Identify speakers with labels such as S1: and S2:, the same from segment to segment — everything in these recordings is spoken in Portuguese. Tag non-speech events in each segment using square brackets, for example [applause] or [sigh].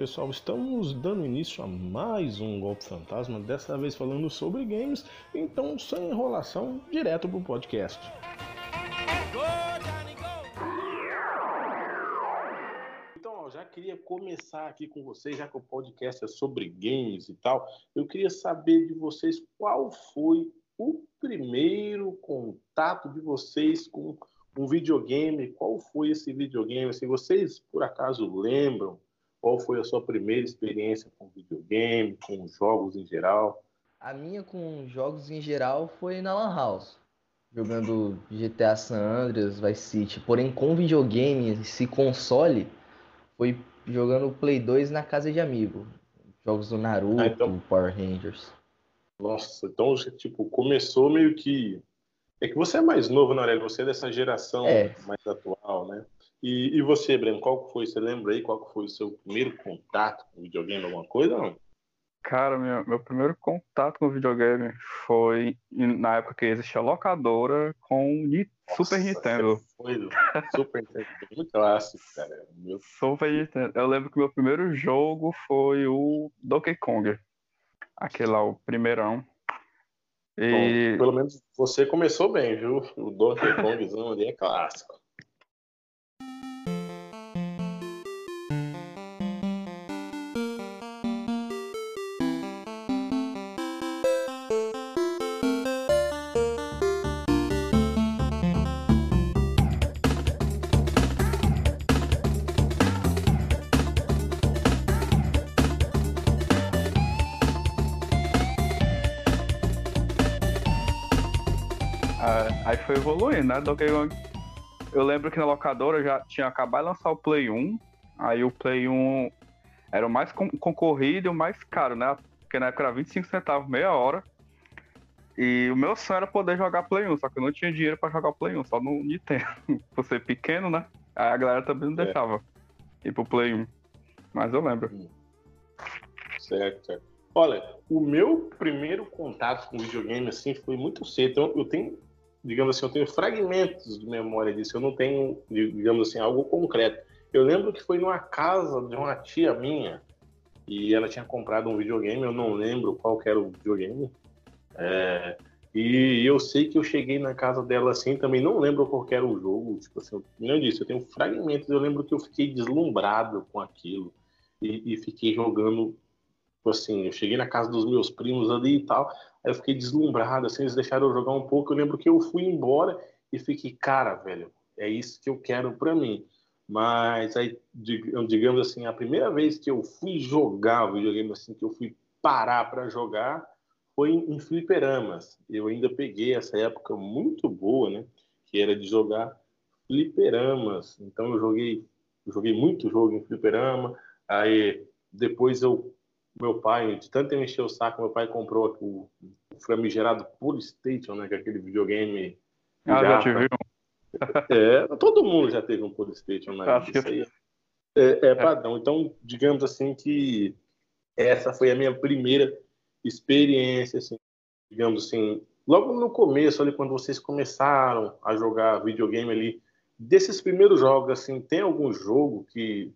S1: Pessoal. Estamos dando início a mais um Golpe Fantasma, dessa vez falando sobre games. Então, sem enrolação, direto pro podcast. Então, ó, já queria começar aqui com vocês, já que o podcast é sobre games e tal. Eu queria saber de vocês qual foi o primeiro contato de vocês com um videogame. Qual foi esse videogame? Assim, vocês por acaso lembram qual foi a sua primeira experiência com videogame, com jogos em geral?
S2: A minha com jogos em geral foi na Lan House, jogando GTA San Andreas, Vice City. Porém, com videogame, esse console, foi jogando Play 2 na casa de amigo. Jogos do Naruto, ah, então... Power Rangers.
S1: Nossa, então, tipo, começou meio que é que você é mais novo, Aurélio? Você é dessa geração é. mais atual, né? E, e você, Breno, qual foi? Você lembra aí qual foi o seu primeiro contato com videogame, alguma coisa ou não?
S3: Cara, meu, meu primeiro contato com videogame foi na época que existia locadora com Nossa, Super Nintendo.
S1: Foi Super Nintendo, muito clássico, cara.
S3: Meu... Super Nintendo. Eu lembro que meu primeiro jogo foi o Donkey Kong. Aquele lá, o primeirão.
S1: E... Bom, pelo menos você começou bem, viu? O Donkey Kongzão ali é clássico.
S3: Foi evoluindo, né? Donkey Kong. Eu lembro que na locadora já tinha acabado de lançar o Play 1. Aí o Play 1 era o mais concorrido e o mais caro, né? Porque na época era 25 centavos meia hora. E o meu sonho era poder jogar Play 1, só que eu não tinha dinheiro para jogar Play 1, só no Nintendo. [laughs] Por ser pequeno, né? Aí a galera também não é. deixava ir pro Play 1. Mas eu lembro. Hum.
S1: Certo, certo. Olha, o meu primeiro contato com videogame assim foi muito cedo. Então, eu tenho digamos assim, eu tenho fragmentos de memória disso, eu não tenho, digamos assim, algo concreto. Eu lembro que foi numa casa de uma tia minha e ela tinha comprado um videogame, eu não lembro qual era o videogame. É, e eu sei que eu cheguei na casa dela assim, também não lembro qual era o jogo. Tipo assim, eu disse, eu tenho fragmentos, eu lembro que eu fiquei deslumbrado com aquilo e, e fiquei jogando. Tipo assim, eu cheguei na casa dos meus primos ali e tal. Aí eu fiquei deslumbrado, assim, eles deixaram eu jogar um pouco. Eu lembro que eu fui embora e fiquei, cara, velho, é isso que eu quero para mim. Mas aí, digamos assim, a primeira vez que eu fui jogar videogame, assim, que eu fui parar para jogar, foi em, fliperamas. Eu ainda peguei essa época muito boa, né? Que era de jogar fliperamas. Então eu joguei, eu joguei muito jogo em fliperama. Aí depois eu meu pai, de tanto eu encher o saco, meu pai comprou o, o famigerado Polystation, né? Que é aquele videogame.
S3: Ah, já, te viu? [laughs]
S1: É, todo mundo já teve um Polystation, né? Acho Isso aí é, é padrão. Então, digamos assim que essa foi a minha primeira experiência, assim, digamos assim, logo no começo, ali quando vocês começaram a jogar videogame ali, desses primeiros jogos, assim, tem algum jogo que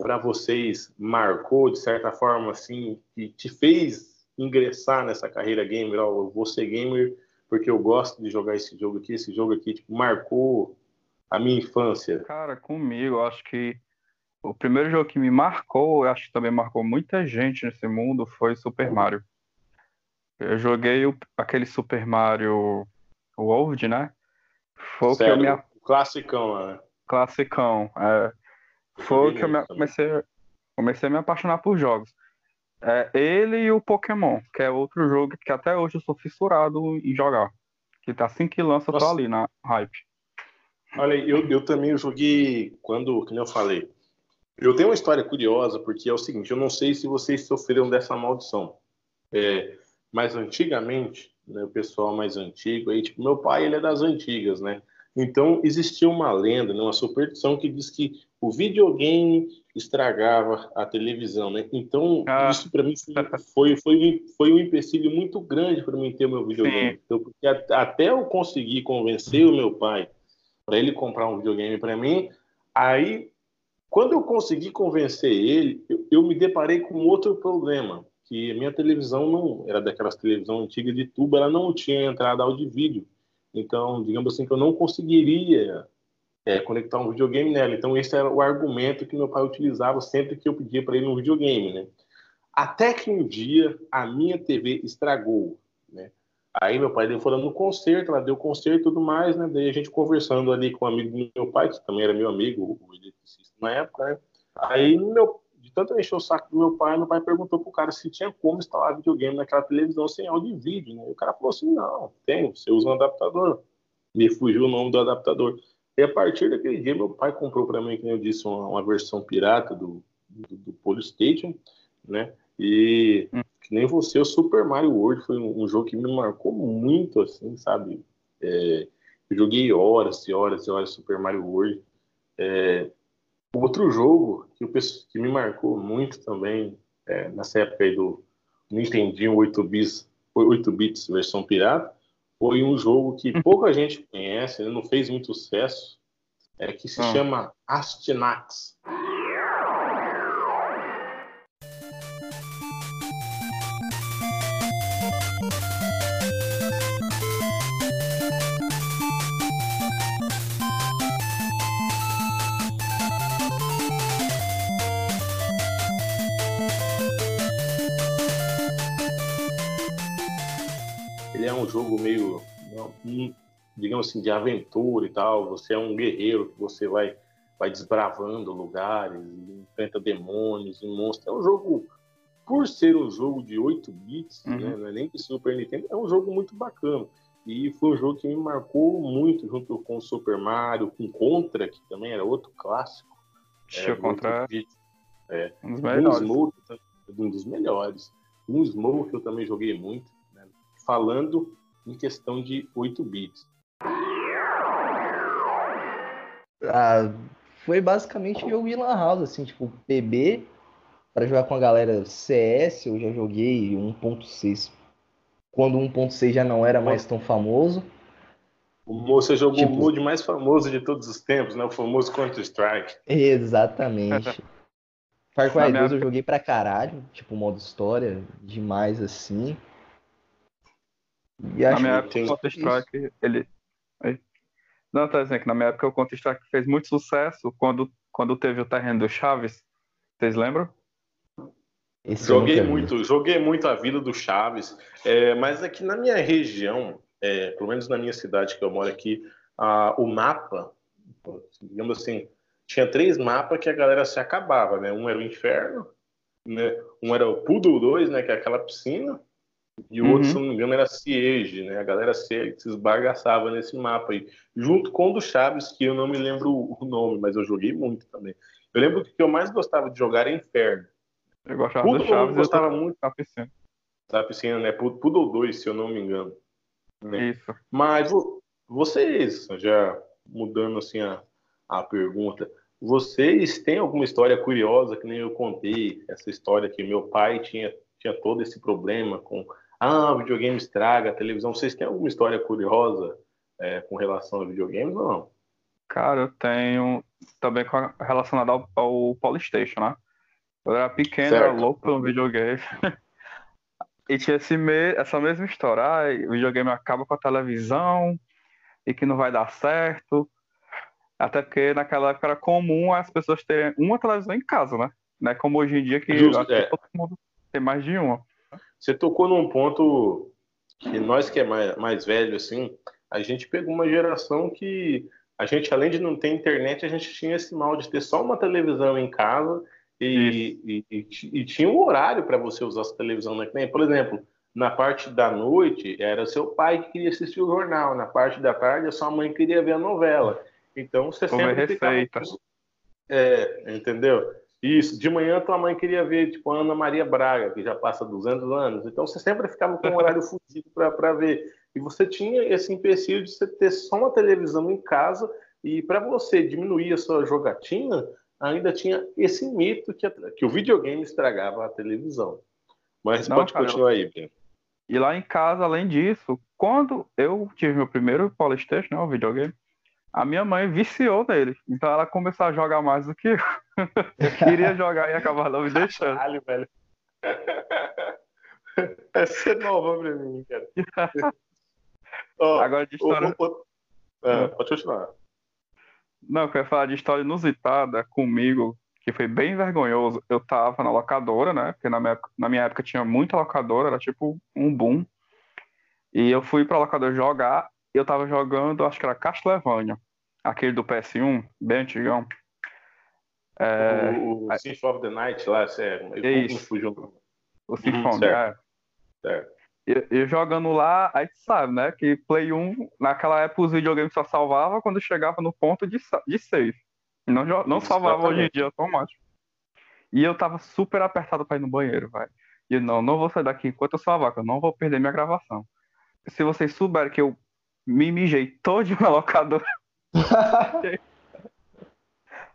S1: para vocês marcou de certa forma assim que te fez ingressar nessa carreira gamer? Ó, eu vou ser gamer porque eu gosto de jogar esse jogo aqui. Esse jogo aqui tipo, marcou a minha infância.
S3: Cara, comigo, eu acho que o primeiro jogo que me marcou, eu acho que também marcou muita gente nesse mundo, foi Super Mario. Eu joguei o, aquele Super Mario World, né?
S1: Foi Sério? o que eu me. Classicão, né?
S3: Classicão, é. Foi que eu me, comecei, comecei a me apaixonar por jogos. É ele e o Pokémon, que é outro jogo que até hoje eu sou fissurado em jogar. Que tá assim que lança, eu tô ali na hype.
S1: Olha, eu, eu também joguei quando, como eu falei, eu tenho uma história curiosa, porque é o seguinte, eu não sei se vocês sofreram dessa maldição. É, mas antigamente, né, o pessoal mais antigo, aí, tipo, meu pai, ele é das antigas, né? Então, existia uma lenda, né, uma superstição que diz que o videogame estragava a televisão, né? Então, ah. isso para mim foi, foi, foi um empecilho muito grande para mim ter o meu videogame. Então, porque até eu conseguir convencer o meu pai para ele comprar um videogame para mim, aí Quando eu consegui convencer ele, eu, eu me deparei com outro problema, que a minha televisão não era daquelas televisão antiga de tubo, ela não tinha entrada áudio vídeo. Então, digamos assim, que eu não conseguiria é, conectar um videogame nela. Então, esse era o argumento que meu pai utilizava sempre que eu pedia para ele um videogame, né? Até que um dia a minha TV estragou, né? Aí meu pai deu falando no concerto, ela deu concerto e tudo mais, né? Daí a gente conversando ali com um amigo do meu pai, que também era meu amigo, o eletricista na época, né? Aí, meu, de tanto encher o saco do meu pai, meu pai perguntou pro cara se tinha como instalar videogame naquela televisão sem áudio e vídeo, né? E o cara falou assim, não, tem, você usa um adaptador. Me fugiu o nome do adaptador. E a partir daquele dia, meu pai comprou para mim, como eu disse, uma, uma versão pirata do, do, do Polystation, né? E hum. que nem você, o Super Mario World foi um, um jogo que me marcou muito, assim, sabe? É, eu joguei horas e horas e horas Super Mario World. É, outro jogo que, eu, que me marcou muito também, é, nessa época aí do Nintendo 8 bits, 8 bits versão pirata, foi um jogo que hum. pouca gente conhece, não fez muito sucesso, é, que se ah. chama Astinax. Jogo meio, digamos assim, de aventura e tal. Você é um guerreiro que você vai, vai desbravando lugares, enfrenta demônios e monstros. É um jogo, por ser um jogo de 8 bits, uhum. né, não é nem de Super Nintendo, é um jogo muito bacana. E foi um jogo que me marcou muito, junto com o Super Mario, com Contra, que também era outro clássico.
S3: Deixa Contra
S1: é, um dos melhores. Um, Smoke, um dos melhores. Um Smoke eu também joguei muito falando em questão de 8 bits.
S2: Ah, foi basicamente jogo de Lan House, assim, tipo, PB, para jogar com a galera CS, eu já joguei 1.6, quando 1.6 já não era mais tão famoso.
S1: Você jogou tipo, o mod mais famoso de todos os tempos, né? O famoso Counter-Strike.
S2: Exatamente. [laughs] Far Cry 2 eu joguei pra caralho, tipo, modo história, demais assim.
S3: E na minha época, o Counter-Strike, ele... Não, tá dizendo que na minha época o Counter-Strike fez muito sucesso quando, quando teve o terreno do Chaves. Vocês lembram?
S1: Esse joguei muito, joguei muito a vida do Chaves, é, mas aqui na minha região, é, pelo menos na minha cidade que eu moro aqui, a, o mapa, digamos assim, tinha três mapas que a galera se acabava, né? Um era o Inferno, né? um era o Poodle 2, né? Que é aquela piscina, e o uhum. outro, se não me engano, era Siege, né? A galera se, se esbagaçava nesse mapa aí. Junto com o do Chaves, que eu não me lembro o nome, mas eu joguei muito também. Eu lembro que o que eu mais gostava de jogar era Inferno.
S3: Eu gostava Pudo do Chaves, eu gostava muito da piscina.
S1: Da piscina, né? Poodle 2, se eu não me engano.
S3: Né? Isso.
S1: Mas vocês, já mudando assim a, a pergunta, vocês têm alguma história curiosa que nem eu contei? Essa história que meu pai tinha, tinha todo esse problema com ah, o videogame estraga a televisão. Vocês têm alguma história curiosa é, com relação a videogames ou não?
S3: Cara, eu tenho também relacionado ao, ao Polystation, né? Eu era pequeno, certo. era louco pelo videogame. [laughs] e tinha esse me... essa mesma história. Ah, o videogame acaba com a televisão e que não vai dar certo. Até porque naquela época era comum as pessoas terem uma televisão em casa, né? Não é como hoje em dia que Justo, é. todo mundo tem mais de uma.
S1: Você tocou num ponto que nós que é mais, mais velho, assim, a gente pegou uma geração que a gente, além de não ter internet, a gente tinha esse mal de ter só uma televisão em casa e, e, e, e tinha um horário para você usar essa televisão. Né? Por exemplo, na parte da noite, era seu pai que queria assistir o jornal, na parte da tarde, a sua mãe queria ver a novela. Então, você
S3: Como
S1: sempre
S3: é receita.
S1: Ficava... É, entendeu? Isso, de manhã tua mãe queria ver, tipo, a Ana Maria Braga, que já passa 200 anos, então você sempre ficava com um horário fugido para ver. E você tinha esse empecilho de você ter só uma televisão em casa, e para você diminuir a sua jogatina, ainda tinha esse mito que, a, que o videogame estragava a televisão. Mas Não, pode cara, continuar aí, Ben.
S3: E lá em casa, além disso, quando eu tive meu primeiro Polystation, né, o videogame, a minha mãe viciou nele. Então ela começou a jogar mais do que eu. Eu [laughs] queria jogar e acabar não me deixando.
S1: Caralho, velho. [laughs] Essa é nova pra mim, cara. [laughs] Ó,
S3: Agora de história.
S1: o- o- Ah, pode continuar.
S3: Não, eu quero falar de história inusitada comigo, que foi bem vergonhoso. Eu tava na locadora, né? Porque na minha, época- na minha época tinha muita locadora, era tipo um boom. E eu fui pra locadora jogar, e eu tava jogando, acho que era Castlevania, aquele do PS1, bem antigão. É,
S1: o o Symphony of the Night lá, sério. Eu
S3: Isso.
S1: me fugiu o
S3: o Symphony,
S1: certo.
S3: é.
S1: Certo.
S3: E, e jogando lá, aí tu sabe, né? Que Play 1, naquela época os videogames só salvava quando chegava no ponto de, de save. Não, não salvava hoje em dia automático. E eu tava super apertado pra ir no banheiro, velho. E eu, não, não vou sair daqui enquanto eu salvar, que eu não vou perder minha gravação. Se vocês souberem que eu me mijei todo na locadora. [laughs] [laughs]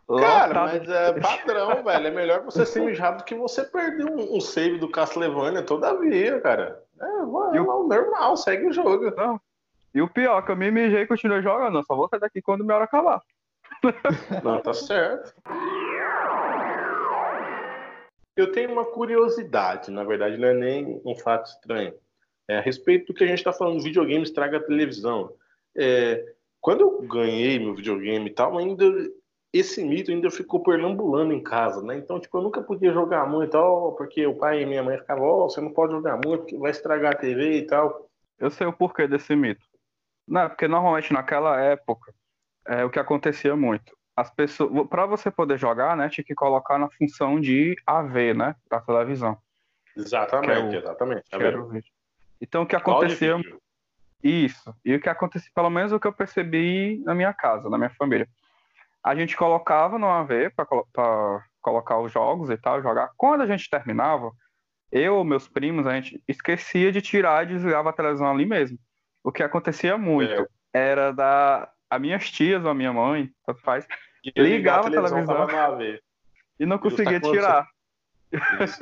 S1: Cara,
S3: lotado-
S1: mas é padrão, [laughs] velho. É melhor você ser mijado do que você perder um, um save do Castlevania todavia, cara. É, vai,
S3: E o-
S1: é normal, segue o jogo.
S3: E o pior, que eu me mijei e continuei jogando. Eu só vou sair daqui quando minha hora acabar. [laughs]
S1: Não, tá certo. Eu tenho uma curiosidade, na verdade, não é nem um fato estranho. É a respeito do que a gente está falando, videogame estraga a televisão. É, quando eu ganhei meu videogame e tal, ainda esse mito ainda ficou perambulando em casa, né? Então, tipo, eu nunca podia jogar muito tal, porque o pai e minha mãe ficavam, ó, você não pode jogar muito, porque vai estragar a TV e tal.
S3: Eu sei o porquê desse mito. Não, porque normalmente naquela época, é o que acontecia muito. As pessoas, para você poder jogar, né, tinha que colocar na função de AV, né, da televisão.
S1: Exatamente,
S3: é o-
S1: exatamente. Tá.
S3: Então o que acontecia isso. E o que acontecia, pelo menos o que eu percebi na minha casa, na minha família. A gente colocava no AV para colocar os jogos e tal, jogar. Quando a gente terminava, eu meus primos, a gente esquecia de tirar e desligava a televisão ali mesmo. O que acontecia muito era da a minhas tias ou a minha mãe, tanto faz, ligava a televisão.
S1: no AV.
S3: e não conseguia tirar.
S1: Isso.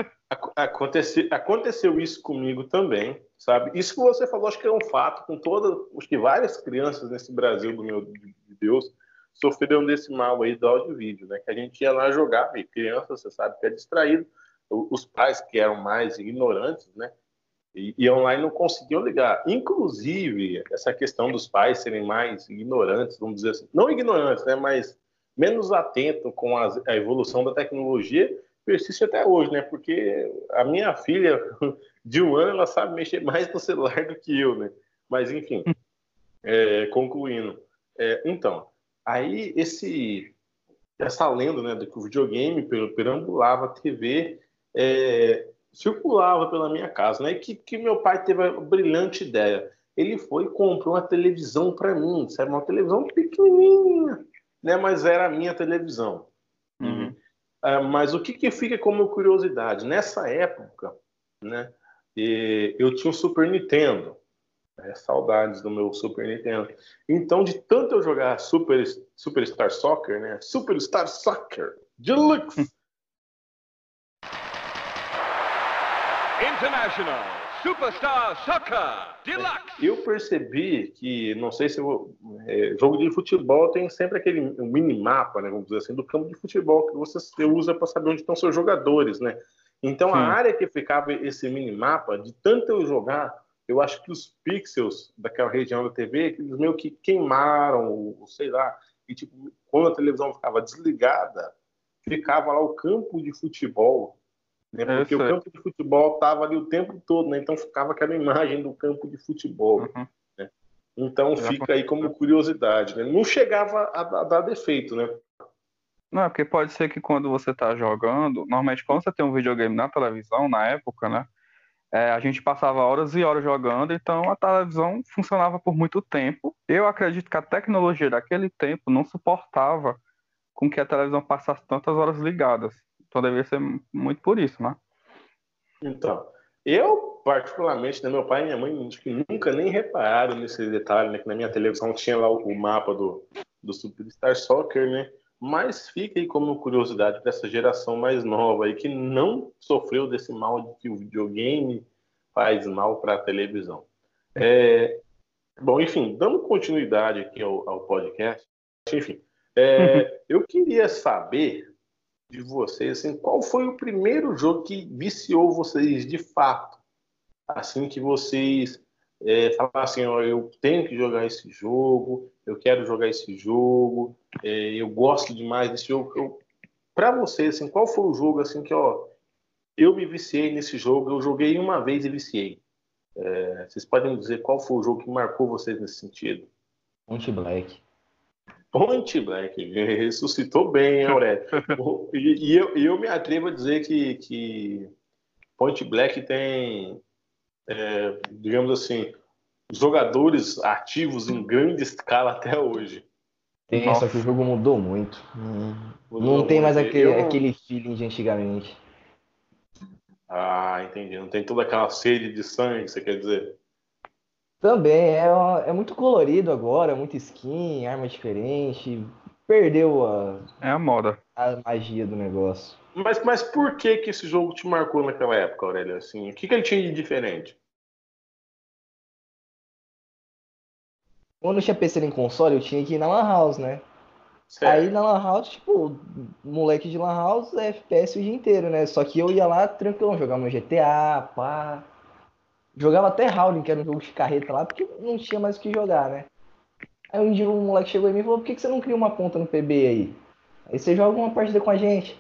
S1: Aconteceu, aconteceu isso comigo também, sabe? Isso que você falou, acho que é um fato com todas, acho que várias crianças nesse Brasil do meu de Deus sofreram desse mal aí do áudio e vídeo, né? Que a gente ia lá jogar, e criança, você sabe que é distraído. Os pais que eram mais ignorantes, né? E iam lá e não conseguiam ligar. Inclusive, essa questão dos pais serem mais ignorantes, vamos dizer assim, não ignorantes, né? Mas menos atentos com as- a evolução da tecnologia, persiste até hoje, né? Porque a minha filha [laughs] de um ano ela sabe mexer mais no celular do que eu, né? Mas enfim, é, concluindo, É, então, aí esse essa lenda, né, de que o videogame per- perambulava a TV, é, circulava pela minha casa, né? E que, que meu pai teve a brilhante ideia. Ele foi e comprou uma televisão para mim, sabe? Uma televisão pequenininha, né? Mas era a minha televisão.
S3: Uhum.
S1: Ah, mas o que, que fica como curiosidade? Nessa época, né, eu tinha um Super Nintendo. Né, saudades do meu Super Nintendo. Então, de tanto eu jogar Super, Superstar Soccer, né? Superstar Soccer Deluxe. [laughs]
S4: International Superstar Soccer Deluxe.
S1: eu percebi que, não sei se eu, é, jogo de futebol tem sempre aquele um minimapa, né, vamos dizer assim, do campo de futebol que você, você usa para saber onde estão seus jogadores, né? Então a
S3: Sim.
S1: área que ficava esse minimapa, de tanto eu jogar, eu acho que os pixels daquela região da TV, eles meio que queimaram, ou sei lá, e tipo, quando a televisão ficava desligada, ficava lá o campo de futebol, né?
S3: Eu
S1: Porque o
S3: sei.
S1: campo de futebol estava ali o tempo todo, né? Então ficava aquela imagem do campo de futebol.
S3: Uhum.
S1: Então
S3: Já
S1: fica aí como curiosidade, né? Não chegava a, a dar defeito, né?
S3: Não, é porque pode ser que quando você tá jogando, normalmente quando você tem um videogame na televisão, na época, né? É, a gente passava horas e horas jogando, então a televisão funcionava por muito tempo. Eu acredito que a tecnologia daquele tempo não suportava com que a televisão passasse tantas horas ligadas. Então devia ser muito por isso, né?
S1: Então, eu, particularmente, né, meu pai e minha mãe nunca nem repararam nesse detalhe, né? Que na minha televisão tinha lá o mapa do, do Superstar Soccer, né? Mas fica aí como curiosidade para essa geração mais nova aí que não sofreu desse mal de que o videogame faz mal para a televisão. É, bom, enfim, dando continuidade aqui ao, ao podcast, enfim, é, eu queria saber de vocês, assim, qual foi o primeiro jogo que viciou vocês de fato? Assim que vocês é, falaram assim, ó, eu tenho que jogar esse jogo, eu quero jogar esse jogo, é, eu gosto demais desse jogo. Para vocês, assim, qual foi o jogo assim que ó, eu me viciei nesse jogo? Eu joguei uma vez e viciei. É, vocês podem dizer qual foi o jogo que marcou vocês nesse sentido?
S2: Ponte Black.
S1: Ponte Black, [laughs] ressuscitou bem, Aurélio. [laughs] e, e eu, eu, me atrevo a dizer que, que Point Black tem, é, digamos assim, jogadores ativos em grande escala até hoje.
S2: Tem, Nossa. só que o jogo mudou muito. Mudou não tem mais aquele, eu... aquele feeling de antigamente.
S1: Ah, entendi. Não tem toda aquela sede de sangue, você quer dizer?
S2: Também, é, é muito colorido agora, muito skin, arma diferente. Perdeu a.
S3: É a moda.
S2: A magia do negócio.
S1: Mas, mas por que que esse jogo te marcou naquela época, Aurélio? Assim, o que, que ele tinha de diferente?
S2: Quando eu tinha PC em console, eu tinha que ir na Lan House, né? Certo. Aí na Lan House, tipo, moleque de Lan House é FPS o dia inteiro, né? Só que eu ia lá tranquilo, jogar meu GTA, pá. Jogava até Howling, que era um jogo de carreta lá, porque não tinha mais o que jogar, né? Aí um dia um moleque chegou em mim e falou, por que, que você não cria uma conta no PB aí? Aí você joga uma partida com a gente.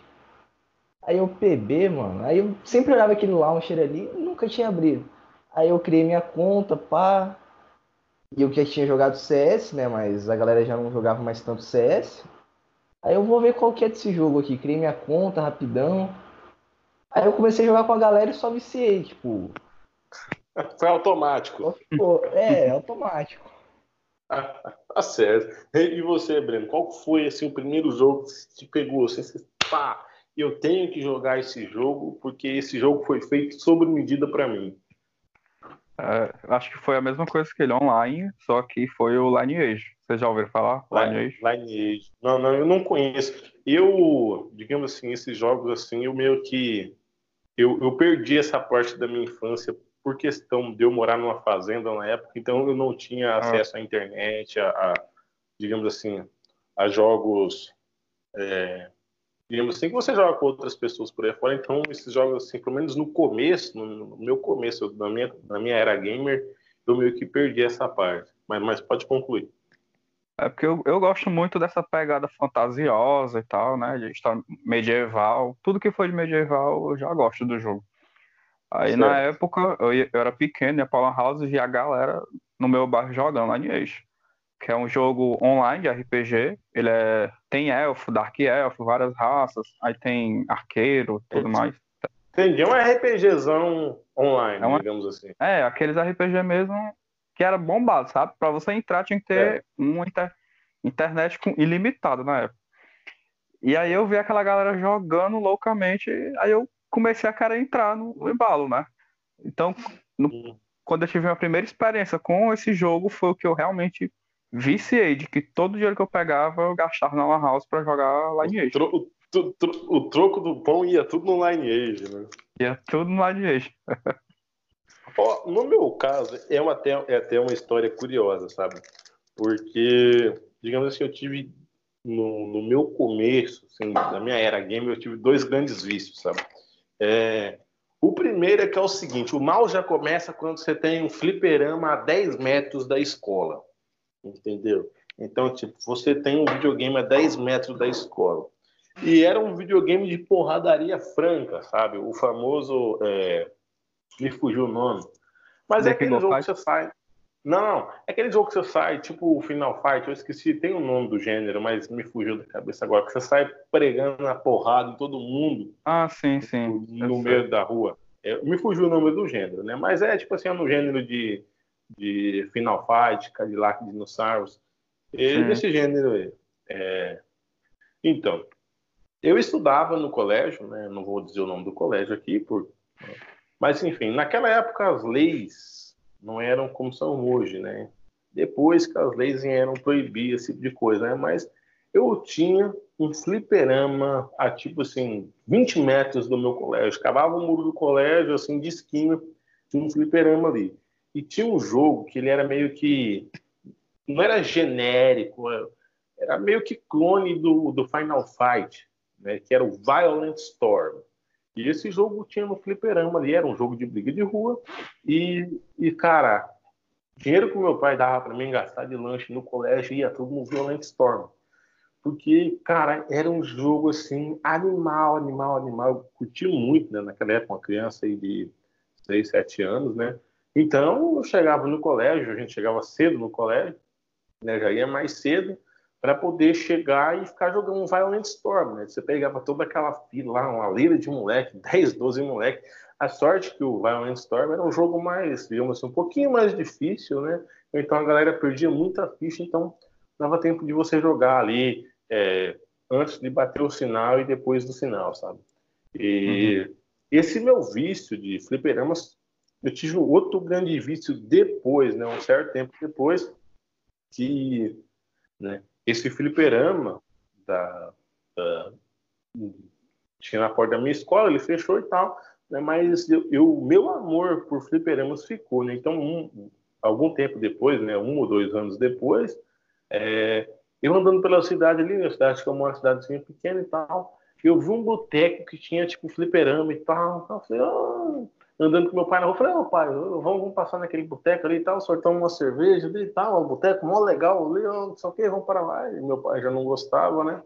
S2: Aí eu, PB, mano. Aí eu sempre olhava aquele launcher ali e nunca tinha abrido. Aí eu criei minha conta, pá. E eu já tinha jogado CS, né? Mas a galera já não jogava mais tanto CS. Aí eu vou ver qual que é desse jogo aqui. Criei minha conta rapidão. Aí eu comecei a jogar com a galera e só viciei, tipo, [laughs]
S1: Foi automático.
S2: É, [laughs] automático.
S1: tá certo. E você, Breno, qual foi assim, o primeiro jogo que te pegou? Assim, você, pá, eu tenho que jogar esse jogo porque esse jogo foi feito sob medida para mim.
S3: É, acho que foi a mesma coisa que ele online, só que foi o Lineage. Vocês já ouviram falar?
S1: Lineage? Lineage. Não, não, eu não conheço. Eu, digamos assim, esses jogos assim, eu meio que eu, eu perdi essa parte da minha infância por questão de eu morar numa fazenda na época, então eu não tinha ah. acesso à internet, a, a digamos assim, a jogos, é, digamos assim, que você joga com outras pessoas por aí fora. Então, esses jogos, assim, pelo menos no começo, no, meu começo, na minha, na minha era gamer, eu meio que perdi essa parte. Mas, mas pode concluir.
S3: É porque eu, eu gosto muito dessa pegada fantasiosa e tal, né? De história medieval. Tudo que foi de medieval eu já gosto do jogo. Aí certo. na época eu, eu era pequeno, ia pra Lan House e a galera no meu bairro jogando Lineage. Que é um jogo online de RPG. Ele é, tem elfo, Dark Elfo, várias raças. Aí tem arqueiro tudo mais.
S1: Entendi, é um RPGzão online, é digamos assim.
S3: É, aqueles RPG mesmo que era bombado, sabe? Pra você entrar tinha que ter é. uma inter, internet com, ilimitada na época. E aí eu vi aquela galera jogando loucamente, aí eu comecei a querer entrar no, no embalo, né? Então, no, quando eu tive a primeira experiência com esse jogo, foi o que eu realmente viciei, de que todo dinheiro que eu pegava, eu gastava na Lan House pra jogar Lineage.
S1: O, tro, o, tro, o troco do pão ia tudo no Lineage, né?
S3: Ia tudo no Lineage. [laughs]
S1: oh, no meu caso, é, uma, é até uma história curiosa, sabe? Porque, digamos assim, eu tive no, no meu começo, assim, na minha era game, eu tive dois grandes vícios, sabe? É, o primeiro é que é o seguinte: o mal já começa quando você tem um fliperama a 10 metros da escola. Entendeu? Então, tipo, você tem um videogame a 10 metros da escola. E era um videogame de porradaria franca, sabe? O famoso. É... Me fugiu o nome. Mas é aquele jogo que você sai. Não, é aquele jogo que você sai, tipo o Final Fight, eu esqueci, tem o um nome do gênero, mas me fugiu da cabeça agora, que você sai pregando na porrada em todo mundo.
S3: Ah, sim, sim.
S1: No, meio da rua. É, me fugiu o nome do gênero, né? Mas é tipo assim, é no gênero de, de Final Fight, Cadillac Dinossauros. Desse gênero aí. É... Então, eu estudava no colégio, né? Não vou dizer o nome do colégio aqui, por... mas enfim, naquela época as leis não eram como são hoje, né? Depois que as leis vieram proibir esse tipo de coisa, né? Mas eu tinha um fliperama a tipo assim, 20 metros do meu colégio. Cavava o muro do colégio, assim, de esquina, tinha um fliperama ali. E tinha um jogo que ele era meio que. Não era genérico, era meio que clone do, do Final Fight. né, que era o Violent Storm. E esse jogo tinha no fliperama ali, era um jogo de briga de rua. E, e cara, dinheiro que meu pai dava para mim gastar de lanche no colégio ia tudo no Violent Storm. Porque, cara, era um jogo assim, animal, animal, animal. Eu curti muito, né? Naquela época, uma criança aí de 6, 7 anos, né? Então, eu chegava no colégio, a gente chegava cedo no colégio, né? Já ia mais cedo para poder chegar e ficar jogando um Violent Storm, né? Você pegava toda aquela fila lá, uma lira de moleque, [laughs] 10, 12 moleque. A sorte que o Violent Storm era um jogo mais, digamos assim, um pouquinho mais difícil, né? Então a galera perdia muita ficha, então dava tempo de você jogar ali é, antes de bater o sinal e depois do sinal, sabe? E uhum. esse meu vício de fliperamas, eu tive outro grande vício depois, né? Um certo tempo depois, que, né? esse fliperama da, da, tinha na porta da minha escola, ele fechou e tal, né? mas o meu amor por fliperamas ficou, né? Então, um, algum tempo depois, né? Um ou dois anos depois, é, eu andando pela cidade ali, na cidade que é uma cidadezinha pequena e tal, eu vi um boteco que tinha tipo fliperama e tal, então, eu falei, oh, andando com meu pai na rua, falei, ô oh, pai, vamos, vamos passar naquele boteco ali e tal, sortamos uma cerveja ali e tal, um boteco mó legal ali, não sei o que, vamos para lá. E meu pai já não gostava, né?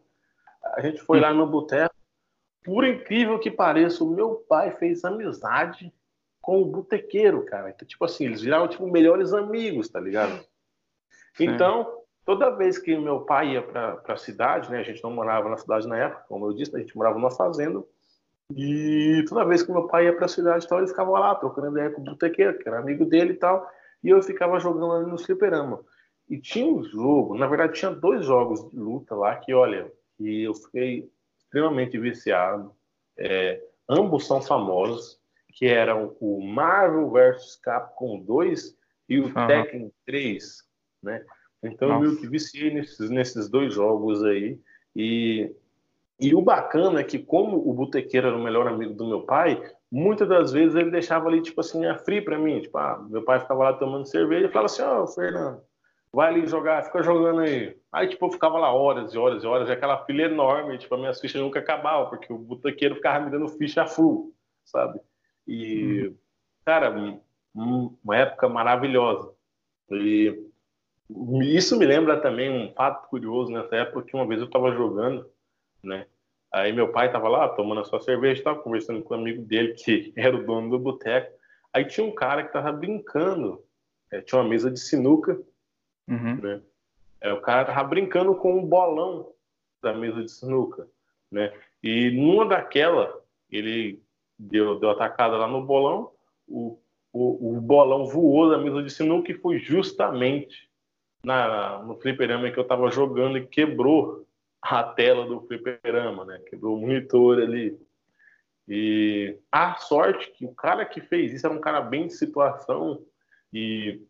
S1: A gente foi lá no boteco. Por incrível que pareça, o meu pai fez amizade com o botequeiro, cara. Então, tipo assim, eles viraram tipo melhores amigos, tá ligado? Então, toda vez que meu pai ia para a cidade, né? A gente não morava na cidade na época, como eu disse, a gente morava numa fazenda. E toda vez que meu pai ia para a cidade, então, ele ficava lá trocando ideia com o botequeiro, que era amigo dele e tal, e eu ficava jogando ali no fliperama. E tinha um jogo, na verdade tinha dois jogos de luta lá que, olha, que eu fiquei extremamente viciado. É, ambos são famosos, que eram o Marvel vs Capcom 2 e o uhum. Tekken 3, né? Então Nossa. eu meio que viciei nesses, nesses dois jogos aí. E e o bacana é que, como o botequeiro era o melhor amigo do meu pai, muitas das vezes ele deixava ali, tipo assim, a free pra mim. Tipo, ah, meu pai ficava lá tomando cerveja e falava assim: Ó, oh, Fernando, vai ali jogar, fica jogando aí. Aí, tipo, eu ficava lá horas e horas e horas, e aquela fila enorme, tipo, as minhas fichas nunca acabavam, porque o botequeiro ficava me dando ficha full, sabe? E, hum. cara, uma época maravilhosa. E isso me lembra também um fato curioso nessa época, que uma vez eu estava jogando né? Aí meu pai tava lá tomando a sua cerveja, tava conversando com um amigo dele que [laughs] era o dono do boteco. Aí tinha um cara que tava brincando, é, tinha uma mesa de sinuca, uhum. né? É, o cara tava brincando com um bolão da mesa de sinuca, né? E numa daquela, ele deu, deu atacada lá no bolão, o, o, o bolão voou da mesa de sinuca e foi justamente na, no fliperama que eu tava jogando e quebrou a tela do fliperama, né? Quebrou o monitor ali. E a sorte que o cara que fez isso era um cara bem de situação e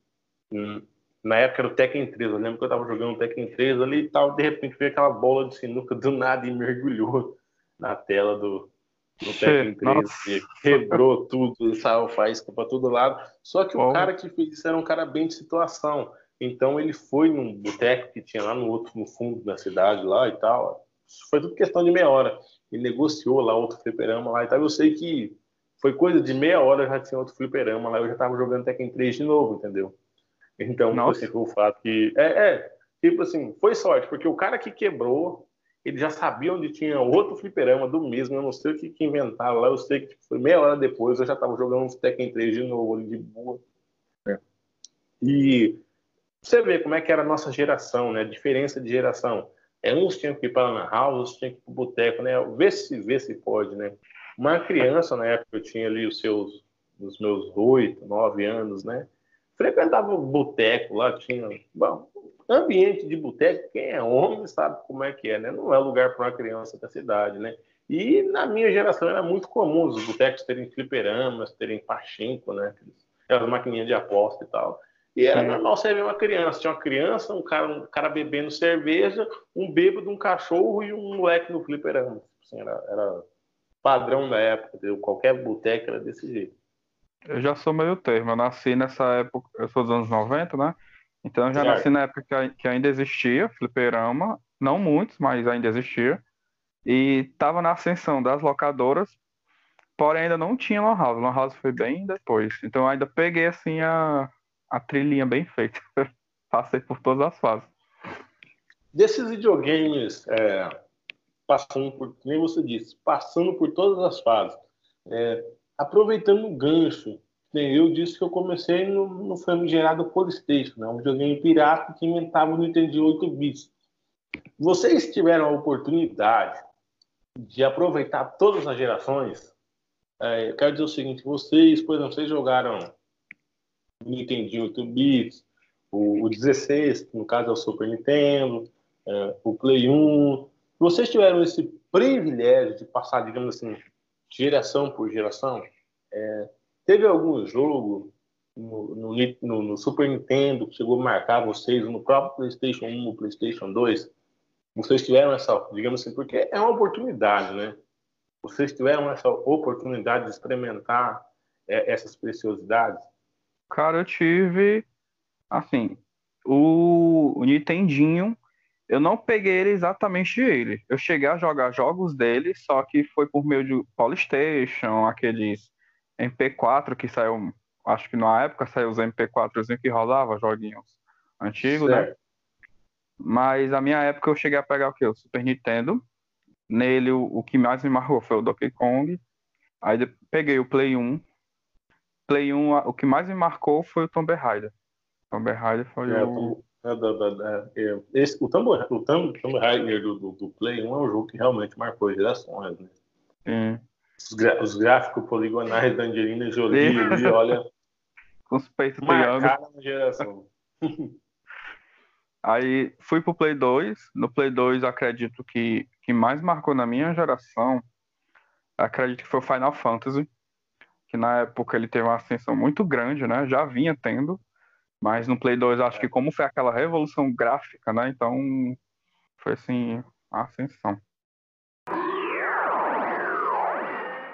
S1: hum, na época era o Tekken 3, eu lembro que eu tava jogando o Tekken 3 ali e tal, de repente veio aquela bola de sinuca do nada e mergulhou na tela do, do Tekken 3 Nossa. e quebrou tudo, saiu faísca para todo lado. Só que Bom. o cara que fez isso era um cara bem de situação. Então ele foi num boteco que tinha lá no outro, no fundo da cidade lá e tal. Foi tudo questão de meia hora. Ele negociou lá outro fliperama lá e tal. Eu sei que foi coisa de meia hora já tinha outro fliperama lá. Eu já tava jogando Tekken 3 de novo, entendeu? Então, Nossa. assim, foi o fato que. É, é, tipo assim, foi sorte, porque o cara que quebrou, ele já sabia onde tinha outro fliperama do mesmo. Eu não sei o que, que inventaram lá. Eu sei que tipo, foi meia hora depois eu já tava jogando Tekken 3 de novo ali de boa. Né? E você vê como é que era a nossa geração, né? A diferença de geração. É, uns tinham que ir para a House, outros tinham que ir para o boteco, né? Vê se, vê se pode, né? Uma criança, na época, eu tinha ali os seus, os meus oito, nove anos, né? Frequentava o boteco lá, tinha... Bom, ambiente de boteco, quem é homem sabe como é que é, né? Não é lugar para uma criança da cidade, né? E na minha geração era muito comum os botecos terem fliperamas, terem pachinko, né? Aquelas maquininhas de aposta e tal. E era normal você ver uma criança. Tinha uma criança, um cara, um cara bebendo cerveja, um bêbado, um cachorro e um moleque no fliperama. Assim, era, era padrão da época, entendeu? qualquer boteca era desse jeito.
S3: Eu já sou meio termo, eu nasci nessa época, eu sou dos anos 90, né? Então eu já certo. nasci na época que, ainda existia fliperama, não muitos, mas ainda existia. E tava na ascensão das locadoras, porém ainda não tinha Lan House. Lan House foi bem depois. Então eu ainda peguei assim a, a trilhinha bem feita. [laughs] Passei por todas as fases.
S1: Desses videogames, é, passando por, nem você disse, passando por todas as fases, é, aproveitando o gancho, eu disse que eu comecei no, no famigerado Polystation, né, um videogame pirata que inventava no Nintendo 8 bits. Vocês tiveram a oportunidade de aproveitar todas as gerações? É, eu quero dizer o seguinte, vocês, por exemplo, vocês jogaram o Nintendo 8 bits, o, o 16, que no caso é o Super Nintendo, é, o Play 1. Vocês tiveram esse privilégio de passar, digamos assim, geração por geração? É, teve algum jogo no, no, no, no, Super Nintendo que chegou a marcar vocês, no próprio PlayStation 1, no PlayStation 2? Vocês tiveram essa, digamos assim, porque é uma oportunidade, né? Vocês tiveram essa oportunidade de experimentar é, essas preciosidades?
S3: Cara, eu tive, assim, o, o Nintendinho eu não peguei ele exatamente ele. Eu cheguei a jogar jogos dele, só que foi por meio de Polystation, aqueles MP4 que saiu, acho que na época saiu os MP4 que rodava joguinhos antigos, né? Mas a minha época eu cheguei a pegar o que? O Super Nintendo. Nele o, o que mais me marcou foi o Donkey Kong. Aí peguei o Play 1. Play 1, o que mais me marcou foi o Tomb Raider. Tomb Raider foi é, o
S1: da, da, é, esse, o Tomb, o Tomb, Tomb Raider do, do, do, Play 1 é um jogo que realmente marcou gerações, né? Os, os, gráficos poligonais da Angelina Jolie ali, olha. [laughs]
S3: Com os peitos
S1: marcaram a geração. [laughs]
S3: Aí fui pro Play 2. No Play 2, acredito que que mais marcou na minha geração, acredito que foi o Final Fantasy, que na época ele teve uma ascensão muito grande, né? Já vinha tendo, mas no Play 2, acho que como foi aquela revolução gráfica, né? Então, foi assim, a ascensão.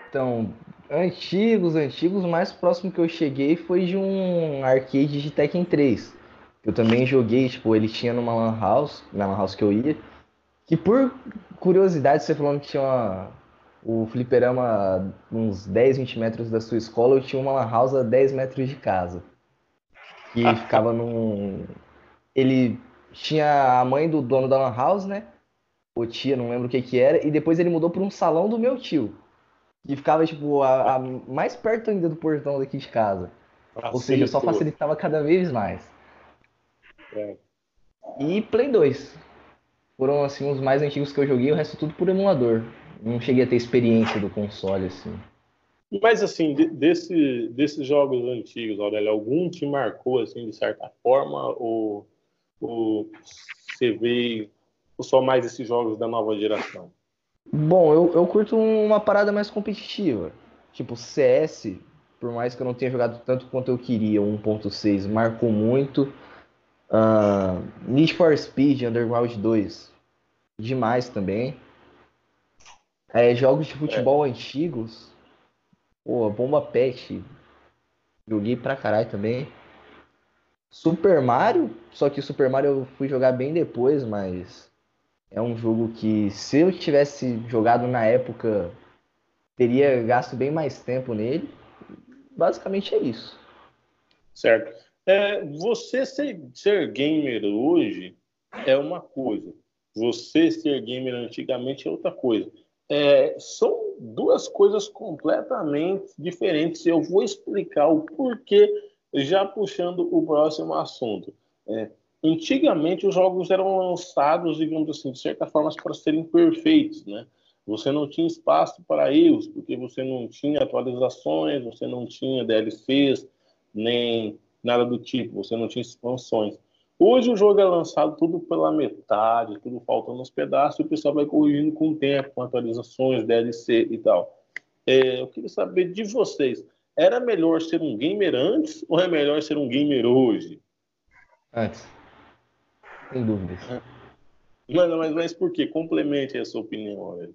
S2: Então, antigos, antigos, o mais próximo que eu cheguei foi de um arcade de Tekken 3. Eu também joguei, tipo, ele tinha numa lan house, na lan house que eu ia, que por curiosidade, você falando que tinha uma, o fliperama uns 10, 20 metros da sua escola, eu tinha uma lan house a 10 metros de casa que ah. ficava num. Ele tinha a mãe do dono da Lan House, né? Ou tia, não lembro o que que era, e depois ele mudou para um salão do meu tio. Que ficava, tipo, a, a mais perto ainda do portão daqui de casa. Ou seja, só facilitava cada vez mais. É. E Play 2. Foram, assim, os mais antigos que eu joguei, o resto tudo por emulador. Não cheguei a ter experiência do console, assim.
S1: Mas, assim, desse, desses jogos antigos, Aurélio, algum te marcou, assim, de certa forma? Ou, ou você vê só mais esses jogos da nova geração?
S2: Bom, eu, eu curto uma parada mais competitiva. Tipo, CS, por mais que eu não tenha jogado tanto quanto eu queria, 1.6 marcou muito. Uh, Need for Speed Underground 2, demais também. É, jogos de futebol é. antigos, Pô, Bomba Pet. Joguei pra caralho também. Super Mario, só que Super Mario eu fui jogar bem depois, mas é um jogo que se eu tivesse jogado na época, teria gasto bem mais tempo nele. Basicamente é isso.
S1: Certo. É, você ser, ser gamer hoje é uma coisa. Você ser gamer antigamente é outra coisa. É, são duas coisas completamente diferentes. Eu vou explicar o porquê, já puxando o próximo assunto. É, antigamente, os jogos eram lançados, digamos assim, de certa forma, para serem perfeitos, né? Você não tinha espaço para erros, porque você não tinha atualizações, você não tinha DLCs, nem nada do tipo, você não tinha expansões. Hoje o jogo é lançado tudo pela metade, tudo faltando uns pedaços, e o pessoal vai corrigindo com o tempo, com atualizações, DLC e tal. É, eu queria saber de vocês, era melhor ser um gamer antes ou é melhor ser um gamer hoje?
S2: Antes. Sem dúvidas.
S1: É. Mas, mas, mas por quê? Complemente a sua opinião, velho.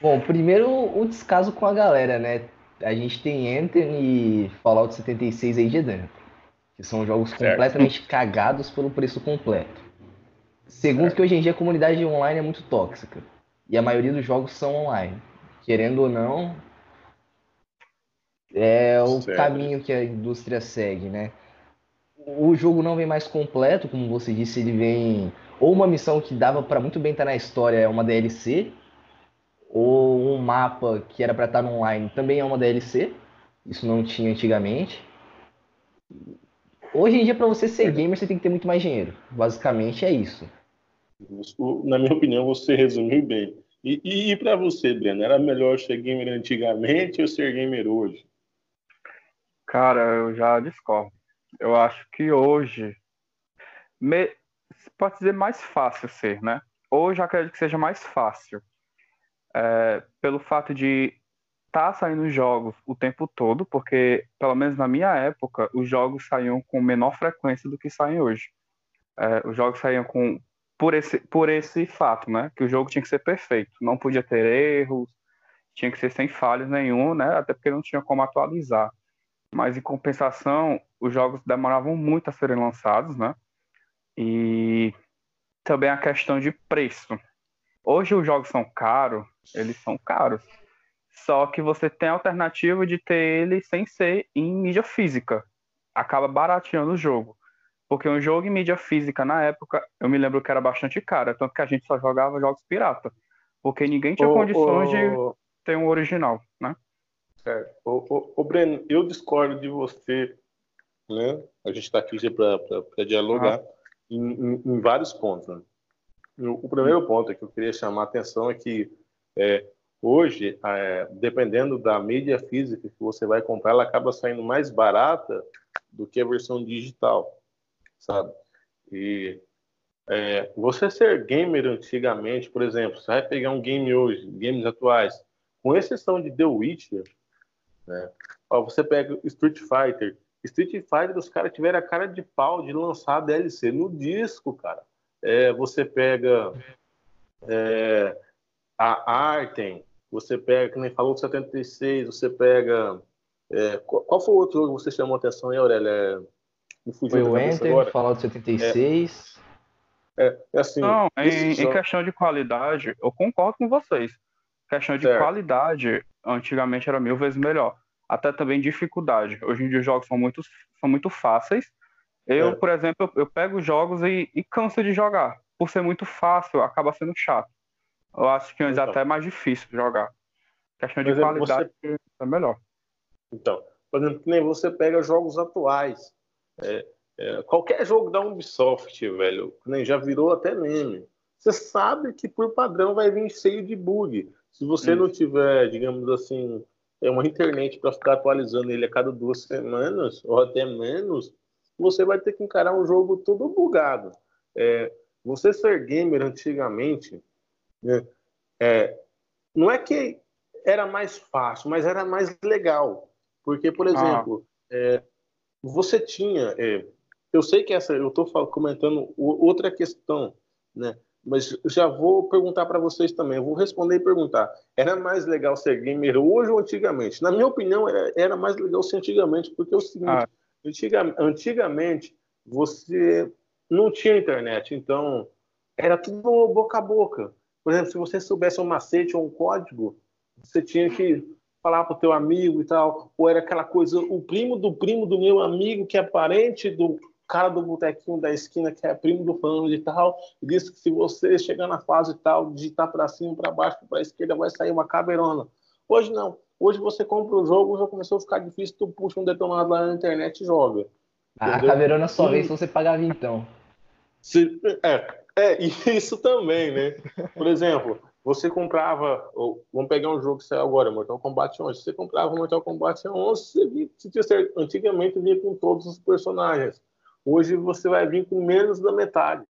S2: Bom, primeiro o descaso com a galera, né? A gente tem Anthem e Fallout 76 aí de dentro que são jogos certo. completamente cagados pelo preço completo. Segundo, certo. que hoje em dia a comunidade online é muito tóxica. e a maioria dos jogos são online. Querendo ou não, é o
S1: Certo.
S2: caminho que a indústria segue, né? O jogo não vem mais completo, como você disse, ele vem ou uma missão que dava para muito bem estar na história, é uma DLC, ou um mapa que era para estar no online, também é uma DLC. Isso não tinha antigamente. Hoje em dia, para você ser gamer, você tem que ter muito mais dinheiro. Basicamente é isso.
S1: Na minha opinião, você resumiu bem. E, e, para você, Breno, era melhor ser gamer antigamente ou ser gamer hoje?
S3: Cara, eu já discordo. Eu acho que hoje me- pode dizer mais fácil ser, né? Hoje eu acredito que seja mais fácil. É, pelo fato de estar saindo jogos o tempo todo, porque, pelo menos na minha época, os jogos saíam com menor frequência do que saem hoje. É, os jogos saíam com por esse, por esse fato, né? Que o jogo tinha que ser perfeito, não podia ter erros, tinha que ser sem falhas nenhum, né? Até porque não tinha como atualizar. Mas em compensação, os jogos demoravam muito a serem lançados, né? E também a questão de preço. Hoje os jogos são caros, eles são caros. Só que você tem a alternativa de ter ele sem ser em mídia física. Acaba barateando o jogo. Porque um jogo em mídia física na época, eu me lembro que era bastante caro, tanto que a gente só jogava jogos pirata. Porque ninguém tinha condições de ter um original, né?
S1: Certo. Ô, ô, Breno, eu discordo de você, né? A gente está aqui para dialogar em, em- em vários pontos. né? O, o primeiro ponto que eu queria chamar a atenção é que é, hoje, é, dependendo da mídia física que você vai comprar, ela acaba saindo mais barata do que a versão digital, sabe? E é, você ser gamer antigamente, por exemplo, você vai pegar um game hoje, games atuais, com exceção de The Witcher, né? Ó, você pega Street Fighter. Street Fighter, os caras tiveram a cara de pau de lançar DLC no disco, cara. É, você pega é, a Artem, você pega, que nem falou do 76, você pega. é, qual, qual foi o outro jogo que você chamou a atenção aí, Aurélia? É, me fugiu
S2: Foi o Enter,
S1: agora.
S2: Fallout 76.
S1: É, é assim,
S3: Não, em,
S1: esses
S3: em questão de qualidade, eu concordo com vocês. Questão de
S1: Certo.
S3: qualidade, antigamente era mil vezes melhor. Até também dificuldade. Hoje em dia os jogos são muito, são muito fáceis. Eu,
S1: É.
S3: por exemplo, eu, eu pego os jogos e, e canso de jogar. Por ser muito fácil, acaba sendo chato. Eu acho que antes
S1: Então.
S3: até é mais difícil jogar. Questão de
S1: exemplo,
S3: qualidade é melhor.
S1: Então, por exemplo, que nem você pega jogos atuais. É, é, qualquer jogo da Ubisoft, velho, que nem já virou até meme. Você sabe que por padrão vai vir cheio de bug. Se você
S3: Isso.
S1: não tiver, digamos assim, é uma internet para ficar atualizando ele a cada duas semanas ou até menos, você vai ter que encarar um jogo todo bugado. É, você ser gamer antigamente, é, não é que era mais fácil, mas era mais legal. Porque, por exemplo, é, você tinha. é, eu sei que essa. Eu estou comentando outra questão, né? Mas já vou perguntar para vocês também. Eu vou responder e perguntar. Era mais legal ser gamer hoje ou antigamente? Na minha opinião, era, era mais legal ser antigamente, porque é o seguinte:
S3: Ah.
S1: antiga- antigamente você não tinha internet, então era tudo boca a boca. Por exemplo, se você soubesse um macete ou um código, você tinha que falar pro teu amigo e tal, ou era aquela coisa, o primo do primo do meu amigo, que é parente do cara do botequinho da esquina, que é primo do fulano de tal, e disse que se você chegar na fase tal, digitar para cima, para baixo, para esquerda, vai sair uma caveirona. Hoje não. Hoje você compra o jogo, já começou a ficar difícil, tu puxa um detonado lá na internet e joga.
S2: A
S1: Entendeu?
S2: caveirona só vem se você pagar vintão.
S1: Se- é, é, [laughs] isso também, né? Por exemplo, você comprava, vamos pegar um jogo que saiu agora, Mortal Kombat 11. Você comprava Mortal Kombat 11, você via, se tinha certo, antigamente vinha com todos os personagens. Hoje você vai vir com menos da metade.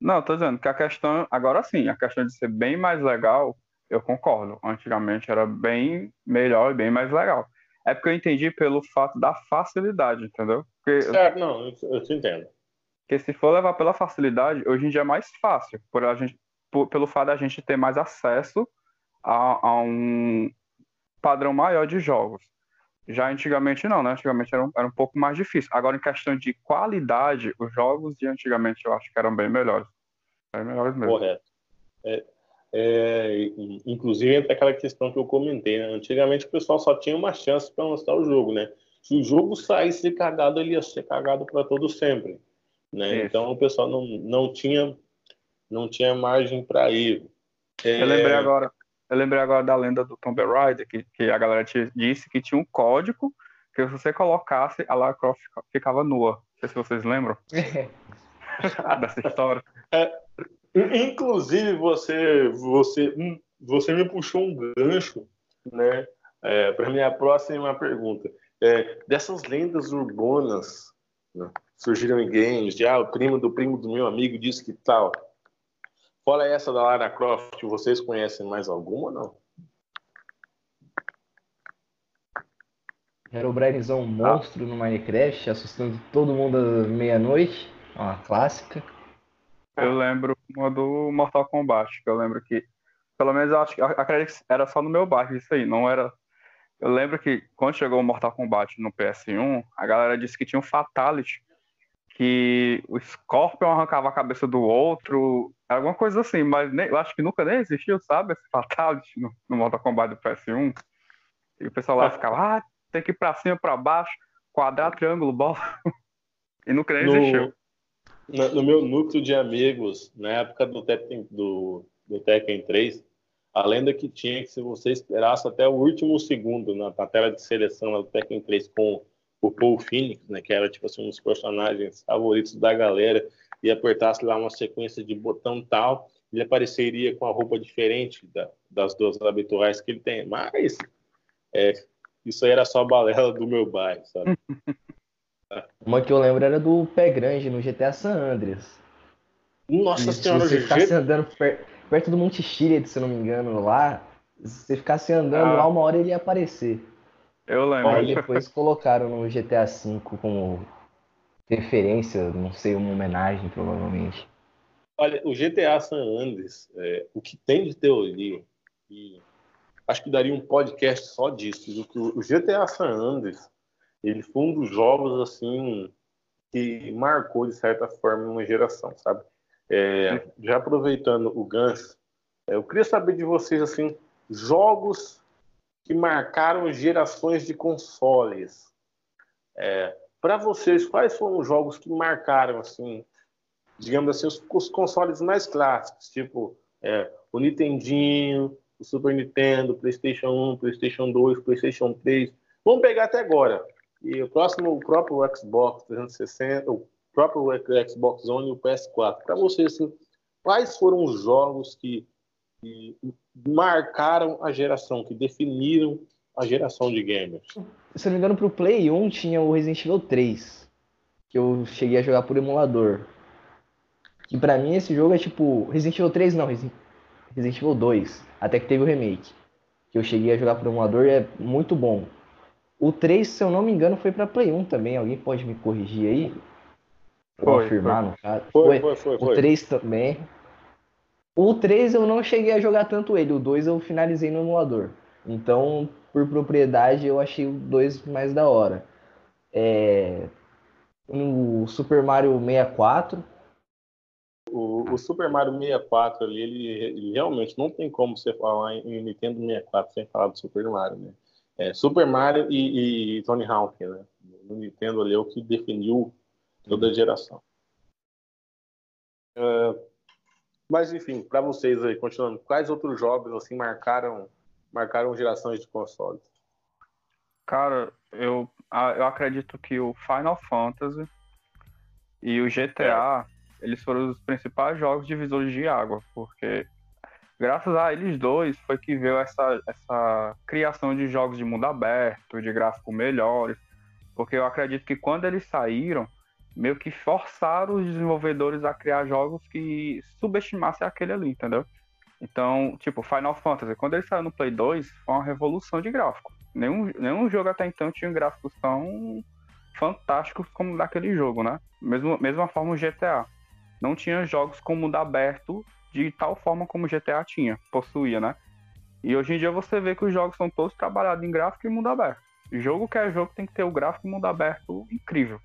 S3: Não, tô dizendo que a questão, agora sim, a questão de ser bem mais legal, eu concordo. Antigamente era bem melhor e bem mais legal. É porque eu entendi pelo fato da facilidade, entendeu? Porque,
S1: Certo, não, eu te entendo.
S3: Porque se for levar pela facilidade, hoje em dia é mais fácil, por a gente, por- pelo fato da gente ter mais acesso a, a um padrão maior de jogos. Já antigamente não, né? Antigamente era um, era um pouco mais difícil. Agora, em questão de qualidade, os jogos de antigamente eu acho que eram bem melhores. Bem melhores mesmo.
S1: Correto. É, É, inclusive, entra aquela questão que eu comentei. Né? Antigamente, o pessoal só tinha uma chance para lançar o jogo, né? Se o jogo saísse cagado, ele ia ser cagado para todo sempre. Né? Então, o pessoal não, não tinha não tinha margem para erro.
S3: É... Eu lembrei agora, eu lembrei agora da lenda do Tomb Raider, que, que a galera te disse que tinha um código que se você colocasse, a Lara Croft ficava nua. Não sei se vocês lembram [laughs] [laughs] dessa história.
S1: É, inclusive, você, você, você me puxou um gancho né, é, para minha próxima pergunta. É, dessas lendas urbanas né, surgiram em games, já ah, o primo do primo do meu amigo disse que tal. Fora essa da Lara Croft, vocês conhecem mais alguma ou não?
S2: Era o Brainsão monstro no Minecraft, assustando todo mundo à meia-noite. Uma clássica.
S3: Eu lembro uma do Mortal Kombat, que eu lembro que. Pelo menos eu acho que acredito que era só no meu bairro isso aí, não era. Eu lembro que quando chegou o Mortal Kombat no PS1, a galera disse que tinha um Fatality que o Scorpion arrancava a cabeça do outro, alguma coisa assim, mas nem, eu acho que nunca nem existiu, sabe, esse Fatality no, no Mortal Kombat do PS1. E o pessoal lá ficava, ah, tem que ir pra cima, pra baixo, quadrado, triângulo, bola. [laughs] e nunca nem no, existiu.
S1: No, no, meu núcleo de amigos, na época do Tekken, do, do Tekken 3, a lenda que tinha que se você esperasse até o último segundo na, na tela de seleção do Tekken 3 com o Paul Phoenix, né, que era tipo assim um dos personagens favoritos da galera, e apertasse lá uma sequência de botão tal, ele apareceria com a roupa diferente da, das duas habituais que ele tem. Mas é, isso aí era só a balela do meu bairro, sabe? [laughs]
S2: Uma que eu lembro era do Pé Grande no GTA San Andreas.
S1: Nossa e senhora,
S2: se você ficasse andando per, perto do Monte Chile, se eu não me engano, lá, se você ficasse andando ah. lá, uma hora ele ia aparecer.
S3: Eu lembro.
S2: Aí depois colocaram no GTA V como referência, não sei, uma homenagem, provavelmente.
S1: Olha, o GTA San Andreas, é, o que tem de teoria, e acho que daria um podcast só disso, do que o GTA San Andreas, ele foi um dos jogos, assim, que marcou, de certa forma, uma geração, sabe? É, já aproveitando o gancho, é, eu queria saber de vocês, assim, jogos que marcaram gerações de consoles. É, Para vocês, quais foram os jogos que marcaram, assim, digamos assim, os, os consoles mais clássicos, tipo é, o Nintendinho, o Super Nintendo, PlayStation 1, PlayStation 2, PlayStation 3. Vamos pegar até agora. E o próximo, o próprio Xbox 360, o próprio Xbox One e o PS4. Para vocês, assim, quais foram os jogos que, que marcaram a geração, que definiram a geração de gamers.
S2: Se não me engano, pro Play 1 tinha o Resident Evil 3, que eu cheguei a jogar por emulador. E para mim esse jogo é tipo. Resident Evil 3 não, Resident Evil 2. Até que teve o remake. Que eu cheguei a jogar por emulador e é muito bom. O 3, se eu não me engano, foi para Play 1 também. Alguém pode me corrigir aí? Foi, afirmar,
S1: foi.
S2: no caso.
S1: Foi, foi, foi,
S2: foi. O 3 também. O 3 eu não cheguei a jogar tanto ele, o 2 eu finalizei no emulador. Então, por propriedade, eu achei o 2 mais da hora. É... No Super Mario 64.
S1: O, o Super Mario 64 ali, ele, ele, realmente não tem como você falar em Nintendo 64 sem falar do Super Mario, né? É, Super Mario e, e Tony Hawk, né? No Nintendo ali é o que definiu toda geração. Uh, mas enfim, para vocês aí, continuando, quais outros jogos assim marcaram marcaram gerações de consoles?
S3: Cara, eu, eu acredito que o Final Fantasy e o GTA, é. eles foram os principais jogos divisores de água, porque graças a eles dois foi que veio essa, essa criação de jogos de mundo aberto, de gráficos melhores, porque eu acredito que quando eles saíram, meio que forçaram os desenvolvedores a criar jogos que subestimassem aquele ali, entendeu? Então, tipo, Final Fantasy, quando ele saiu no Play 2, foi uma revolução de gráfico. Nenhum, nenhum jogo até então tinha gráficos tão fantásticos como daquele jogo, né? Mesmo, mesma forma o GTA. Não tinha jogos com mundo aberto de tal forma como o GTA tinha, possuía, né? E hoje em dia você vê que os jogos são todos trabalhados em gráfico e mundo aberto. Jogo que é jogo tem que ter o gráfico e mundo aberto incrível.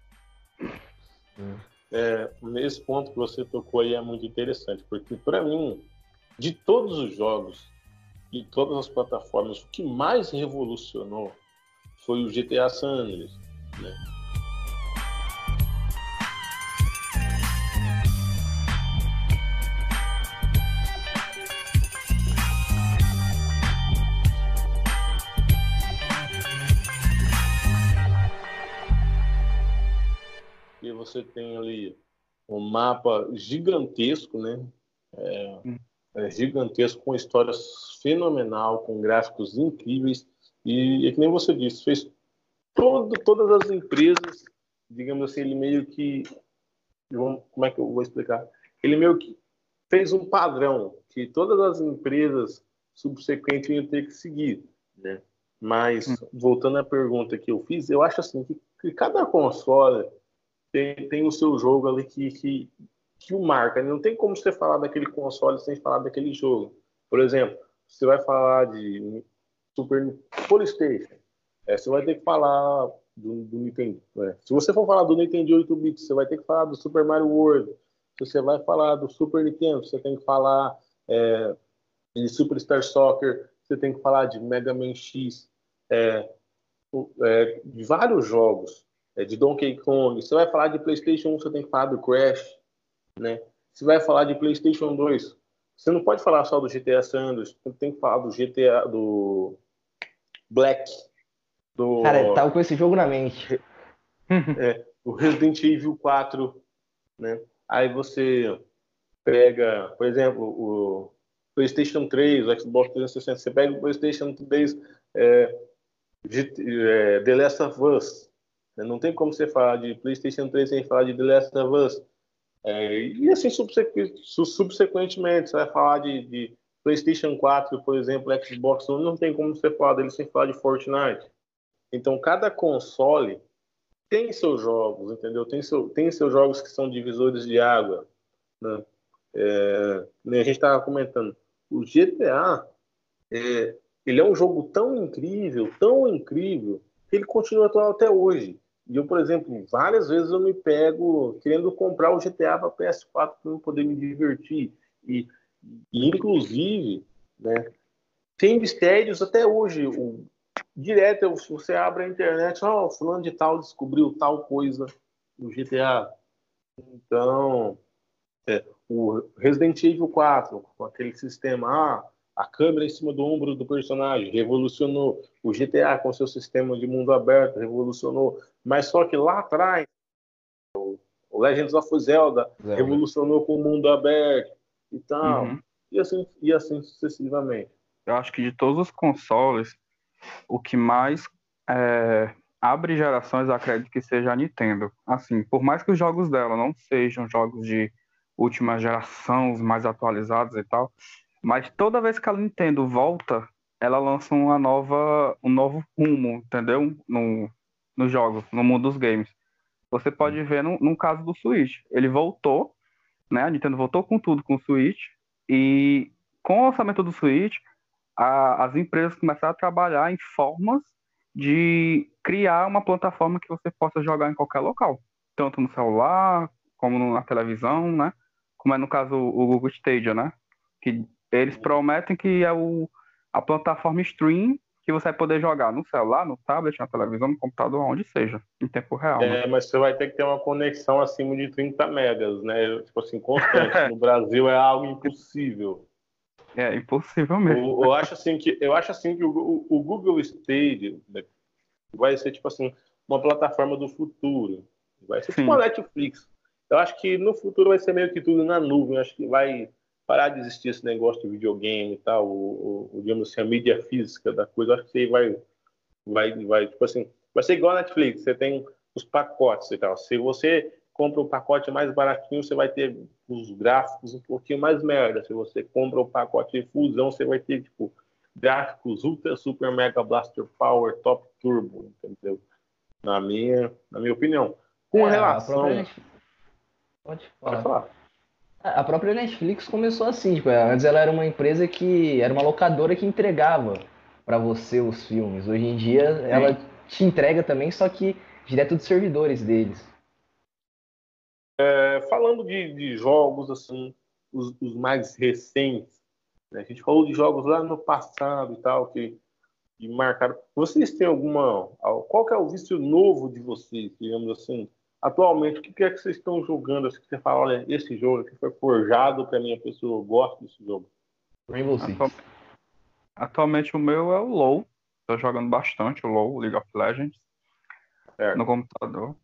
S1: É, nesse ponto que você tocou aí é muito interessante, porque para mim, de todos os jogos, de todas as plataformas, o que mais revolucionou foi o GTA San Andreas, né? Você tem ali um mapa gigantesco, né? É, é gigantesco, com história fenomenal, com gráficos incríveis. E, é que nem você disse, fez todo, todas as empresas, digamos assim, ele meio que. Como é que eu vou explicar? Ele meio que fez um padrão que todas as empresas subsequentes iam ter que seguir, né? Mas, hum. voltando à pergunta que eu fiz, eu acho assim que, que cada console tem, tem o seu jogo ali que, que, que o marca. Não tem como você falar daquele console sem falar daquele jogo. Por exemplo, você vai falar de Super PlayStation, é, você vai ter que falar do, do Nintendo. É. Se você for falar do Nintendo 8 bits, você vai ter que falar do Super Mario World. Se você vai falar do Super Nintendo, você tem que falar é, de Super Star Soccer, você tem que falar de Mega Man X, é, é, de vários jogos de Donkey Kong. Você vai falar de PlayStation 1, você tem que falar do Crash, né? Você vai falar de PlayStation 2, você não pode falar só do GTA Sanders, você tem que falar do GTA do Black, do
S2: Cara, tava com esse jogo na mente.
S1: é, o Resident Evil 4, né? Aí você pega, por exemplo, o PlayStation 3, o Xbox 360, você pega o PlayStation 3, é, é, The Last of Us? Não tem como você falar de PlayStation 3 sem falar de The Last of Us. É, e assim subsequentemente, você vai falar de, de, PlayStation 4, por exemplo, Xbox One, não tem como você falar dele sem falar de Fortnite. Então, cada console tem seus jogos, entendeu? Tem, seu, tem seus jogos que são divisores de água. Né? É, a gente estava comentando, o GTA, é, ele é um jogo tão incrível, tão incrível, que ele continua atual até hoje. E eu, por exemplo, várias vezes eu me pego querendo comprar o GTA para PS4 para eu poder me divertir. E, e inclusive, né, tem mistérios até hoje. O, direto, você abre a internet, ó, oh, fulano de tal descobriu tal coisa no GTA. Então, é, o Resident Evil 4, com aquele sistema, ah, a câmera em cima do ombro do personagem, revolucionou. O GTA com seu sistema de mundo aberto, revolucionou. Mas só que lá atrás, o Legends of Zelda, Zelda. revolucionou com o mundo aberto e tal. Uhum. E, assim, e assim sucessivamente.
S3: Eu acho que de todos os consoles, o que mais é, abre gerações, acredito que seja a Nintendo. Assim, por mais que os jogos dela não sejam jogos de última geração, os mais atualizados e tal, mas toda vez que a Nintendo volta, ela lança uma nova, um novo rumo, entendeu? No, no jogo, no mundo dos games. Você pode ver no, no caso do Switch. Ele voltou, né? A Nintendo voltou com tudo com o Switch. E com o lançamento do Switch, a, as empresas começaram a trabalhar em formas de criar uma plataforma que você possa jogar em qualquer local. Tanto no celular, como na televisão, né? Como é no caso o Google Stadia, né? Que eles prometem que é o, a plataforma stream que você vai poder jogar no celular, no tablet, na televisão, no computador, onde seja, em tempo real.
S1: É, né? mas você vai ter que ter uma conexão acima de 30 megas, né? Tipo assim, constante. [laughs] no Brasil é algo impossível.
S3: É, impossível mesmo.
S1: Eu, eu acho assim que, eu acho assim que o, o Google Stadia né, vai ser, tipo assim, uma plataforma do futuro. Vai ser Sim. tipo uma Netflix. Eu acho que no futuro vai ser meio que tudo na nuvem. Eu acho que vai parar de existir esse negócio de videogame e tal, o, o, digamos assim, a mídia física da coisa, acho que você vai, vai, vai, tipo assim, vai ser igual a Netflix, você tem os pacotes e tal. Se você compra o pacote mais baratinho, você vai ter os gráficos um pouquinho mais merda. Se você compra o pacote de fusão, você vai ter, tipo, gráficos ultra, super, mega blaster power, top turbo, entendeu? Na minha, na minha opinião. Com é, relação...
S2: Pode falar. Pode falar. A própria Netflix começou assim, tipo, antes ela era uma empresa que era uma locadora que entregava para você os filmes. Hoje em dia Sim. ela te entrega também, só que direto dos servidores deles.
S1: É, falando de, de, jogos assim, os, os, mais recentes, A gente falou de jogos lá no passado e tal, que, que marcaram. Vocês têm alguma. Qual que é o vício novo de vocês, digamos assim? Atualmente, o que é que vocês estão jogando? Assim, que você fala, olha, esse jogo aqui foi forjado para minha pessoa, eu gosto desse jogo.
S2: Rainbow Six.
S3: Atualmente, atualmente o meu é o LoL. Tô jogando bastante o LoL, League of Legends.
S1: Certo.
S3: No computador.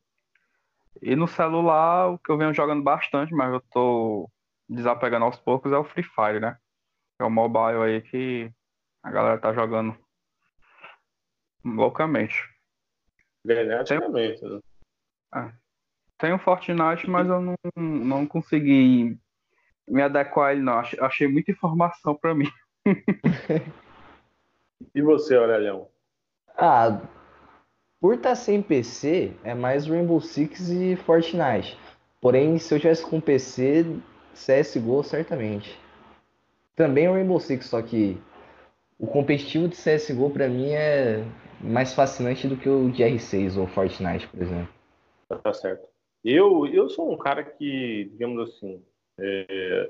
S3: E no celular, o que eu venho jogando bastante, mas eu tô desapegando aos poucos, é o Free Fire, né? É o mobile aí que a galera tá jogando loucamente.
S1: Freneticamente, né?
S3: Tem o Fortnite, mas eu não, não consegui me adequar a ele, não. Achei, achei muita informação pra mim. [laughs]
S1: E você, Aurelião?
S2: Ah, por estar sem PC, é mais Rainbow Six e Fortnite. Porém, se eu tivesse com PC, CSGO certamente. Também Rainbow Six, só que o competitivo de CSGO pra mim é mais fascinante do que o de R6 ou Fortnite, por exemplo.
S1: Tá certo. Eu, eu sou um cara que, digamos assim, é,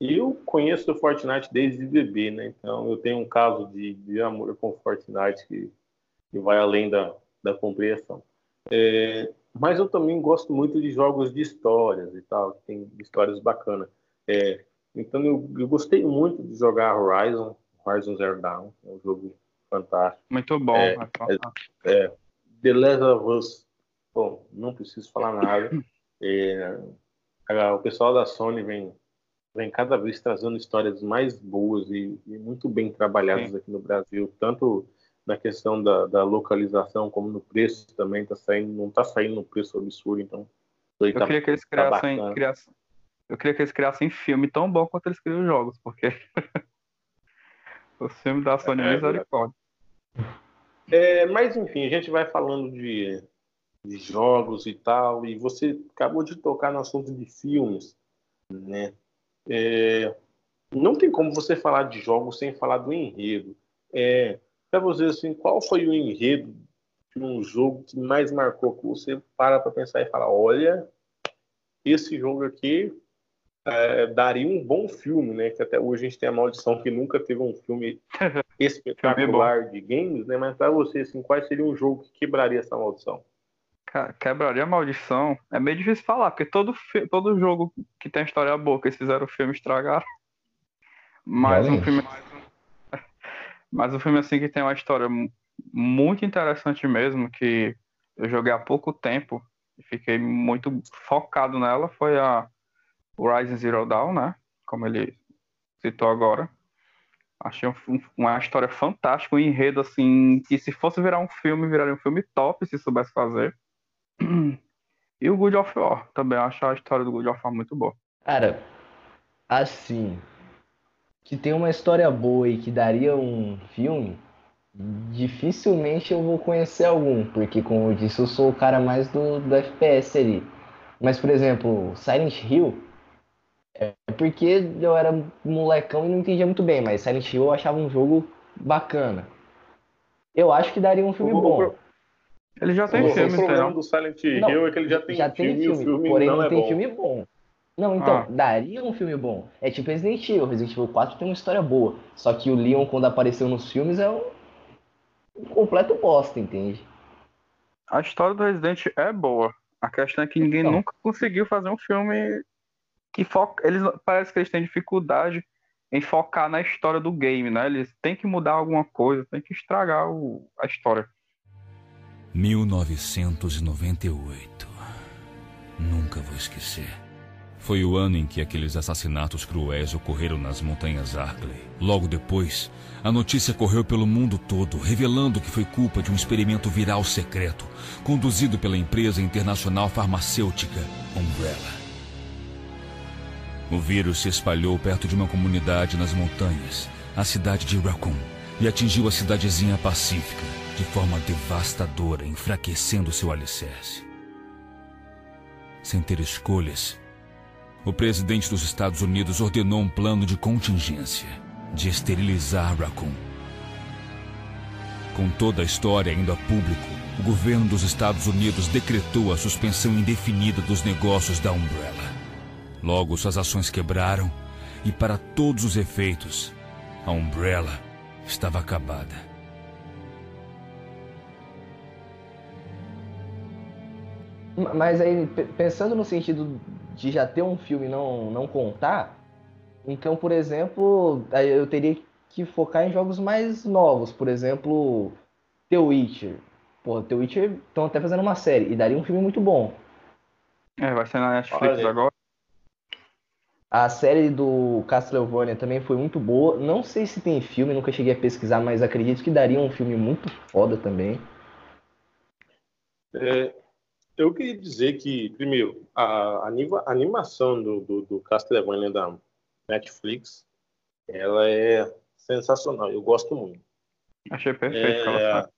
S1: eu conheço o Fortnite desde bebê, né? Então eu tenho um caso de, de amor com o Fortnite que, que vai além da, da compreensão. É, mas eu também gosto muito de jogos de histórias e tal, que tem histórias bacanas. É, então eu, eu, gostei muito de jogar Horizon, Horizon Zero Dawn, é um jogo fantástico.
S3: Muito bom.
S1: É, é, é, The Last of Us, bom, não preciso falar nada. É, o pessoal da Sony vem, vem cada vez trazendo histórias mais boas e, e muito bem trabalhadas Sim. aqui no Brasil, tanto na questão da, da, localização como no preço também tá saindo, não está saindo no preço absurdo, então.
S3: Eu tá, queria que eles criassem, tá criassem, eu queria que eles criassem filme tão bom quanto eles criam jogos, porque [laughs] o filme da Sony é, misericórdia.
S1: É, mas enfim, a gente vai falando de, de jogos e tal, e você acabou de tocar no assunto de filmes, né? É, não tem como você falar de jogos sem falar do enredo. É, para você, assim, qual foi o enredo de um jogo que mais marcou? Que você para para pensar e fala: olha, esse jogo aqui é, daria um bom filme, né? Que até hoje a gente tem a maldição que nunca teve um filme [laughs] espetacular de games, né? Mas para você, assim, qual seria um jogo que quebraria essa maldição?
S3: Quebraria a maldição. É meio difícil falar, porque todo, todo jogo que tem história boa, que eles fizeram o filme estragaram. Mais um filme [laughs] mas o filme assim que tem uma história muito interessante mesmo, que eu joguei há pouco tempo e fiquei muito focado nela, foi a Horizon Zero Dawn, né? Como ele citou agora. Achei um, uma história fantástica, um enredo assim, que se fosse virar um filme, viraria um filme top se soubesse fazer. E o Good of War, também acho a história do Good of War muito boa.
S2: Cara, assim, que tem uma história boa e que daria um filme, dificilmente eu vou conhecer algum, porque como eu disse, eu sou o cara mais do, do FPS ali. Mas, por exemplo, Silent Hill, é porque eu era molecão e não entendia muito bem, mas Silent Hill eu achava um jogo bacana. Eu acho que daria um filme bom.
S3: Ele já tem filme,
S1: O problema então. do Silent Hill não, é que ele já tem
S2: já
S1: filme,
S2: tem filme,
S1: filme
S2: porém
S1: não,
S2: não
S1: é
S2: tem
S1: bom.
S2: filme bom. Não, então,
S3: Ah.
S2: daria um filme bom. É tipo Resident Evil. Resident Evil 4 tem uma história boa. Só que o Leon, quando apareceu nos filmes, é um, um completo bosta, entende?
S3: A história do Resident é boa. A questão é que ninguém
S2: Então.
S3: nunca conseguiu fazer um filme que foca. Eles parece que eles têm dificuldade em focar na história do game, né? Eles têm que mudar alguma coisa, têm que estragar o- a história.
S5: 1998. Nunca vou esquecer. Foi o ano em que aqueles assassinatos cruéis ocorreram nas montanhas Arkley. Logo depois, a notícia correu pelo mundo todo, revelando que foi culpa de um experimento viral secreto, conduzido pela empresa internacional farmacêutica Umbrella. O vírus se espalhou perto de uma comunidade nas montanhas, a cidade de Raccoon, e atingiu a cidadezinha pacífica de forma devastadora, enfraquecendo seu alicerce. Sem ter escolhas, o presidente dos Estados Unidos ordenou um plano de contingência de esterilizar Raccoon. Com toda a história indo a público, o governo dos Estados Unidos decretou a suspensão indefinida dos negócios da Umbrella. Logo, suas ações quebraram e para todos os efeitos, a Umbrella estava acabada.
S2: Mas aí, pensando no sentido de já ter um filme e não, não contar, então, por exemplo, eu teria que focar em jogos mais novos. Por exemplo, The Witcher. Pô, The Witcher estão até fazendo uma série e daria um filme muito bom.
S3: É, vai ser na Netflix Olha. agora.
S2: A série do Castlevania também foi muito boa. Não sei se tem filme, nunca cheguei a pesquisar, mas acredito que daria um filme muito foda também.
S1: É, eu queria dizer que, primeiro, a, a animação do, do, do Castlevania da Netflix, ela é sensacional. Eu gosto muito.
S3: Achei perfeito. É,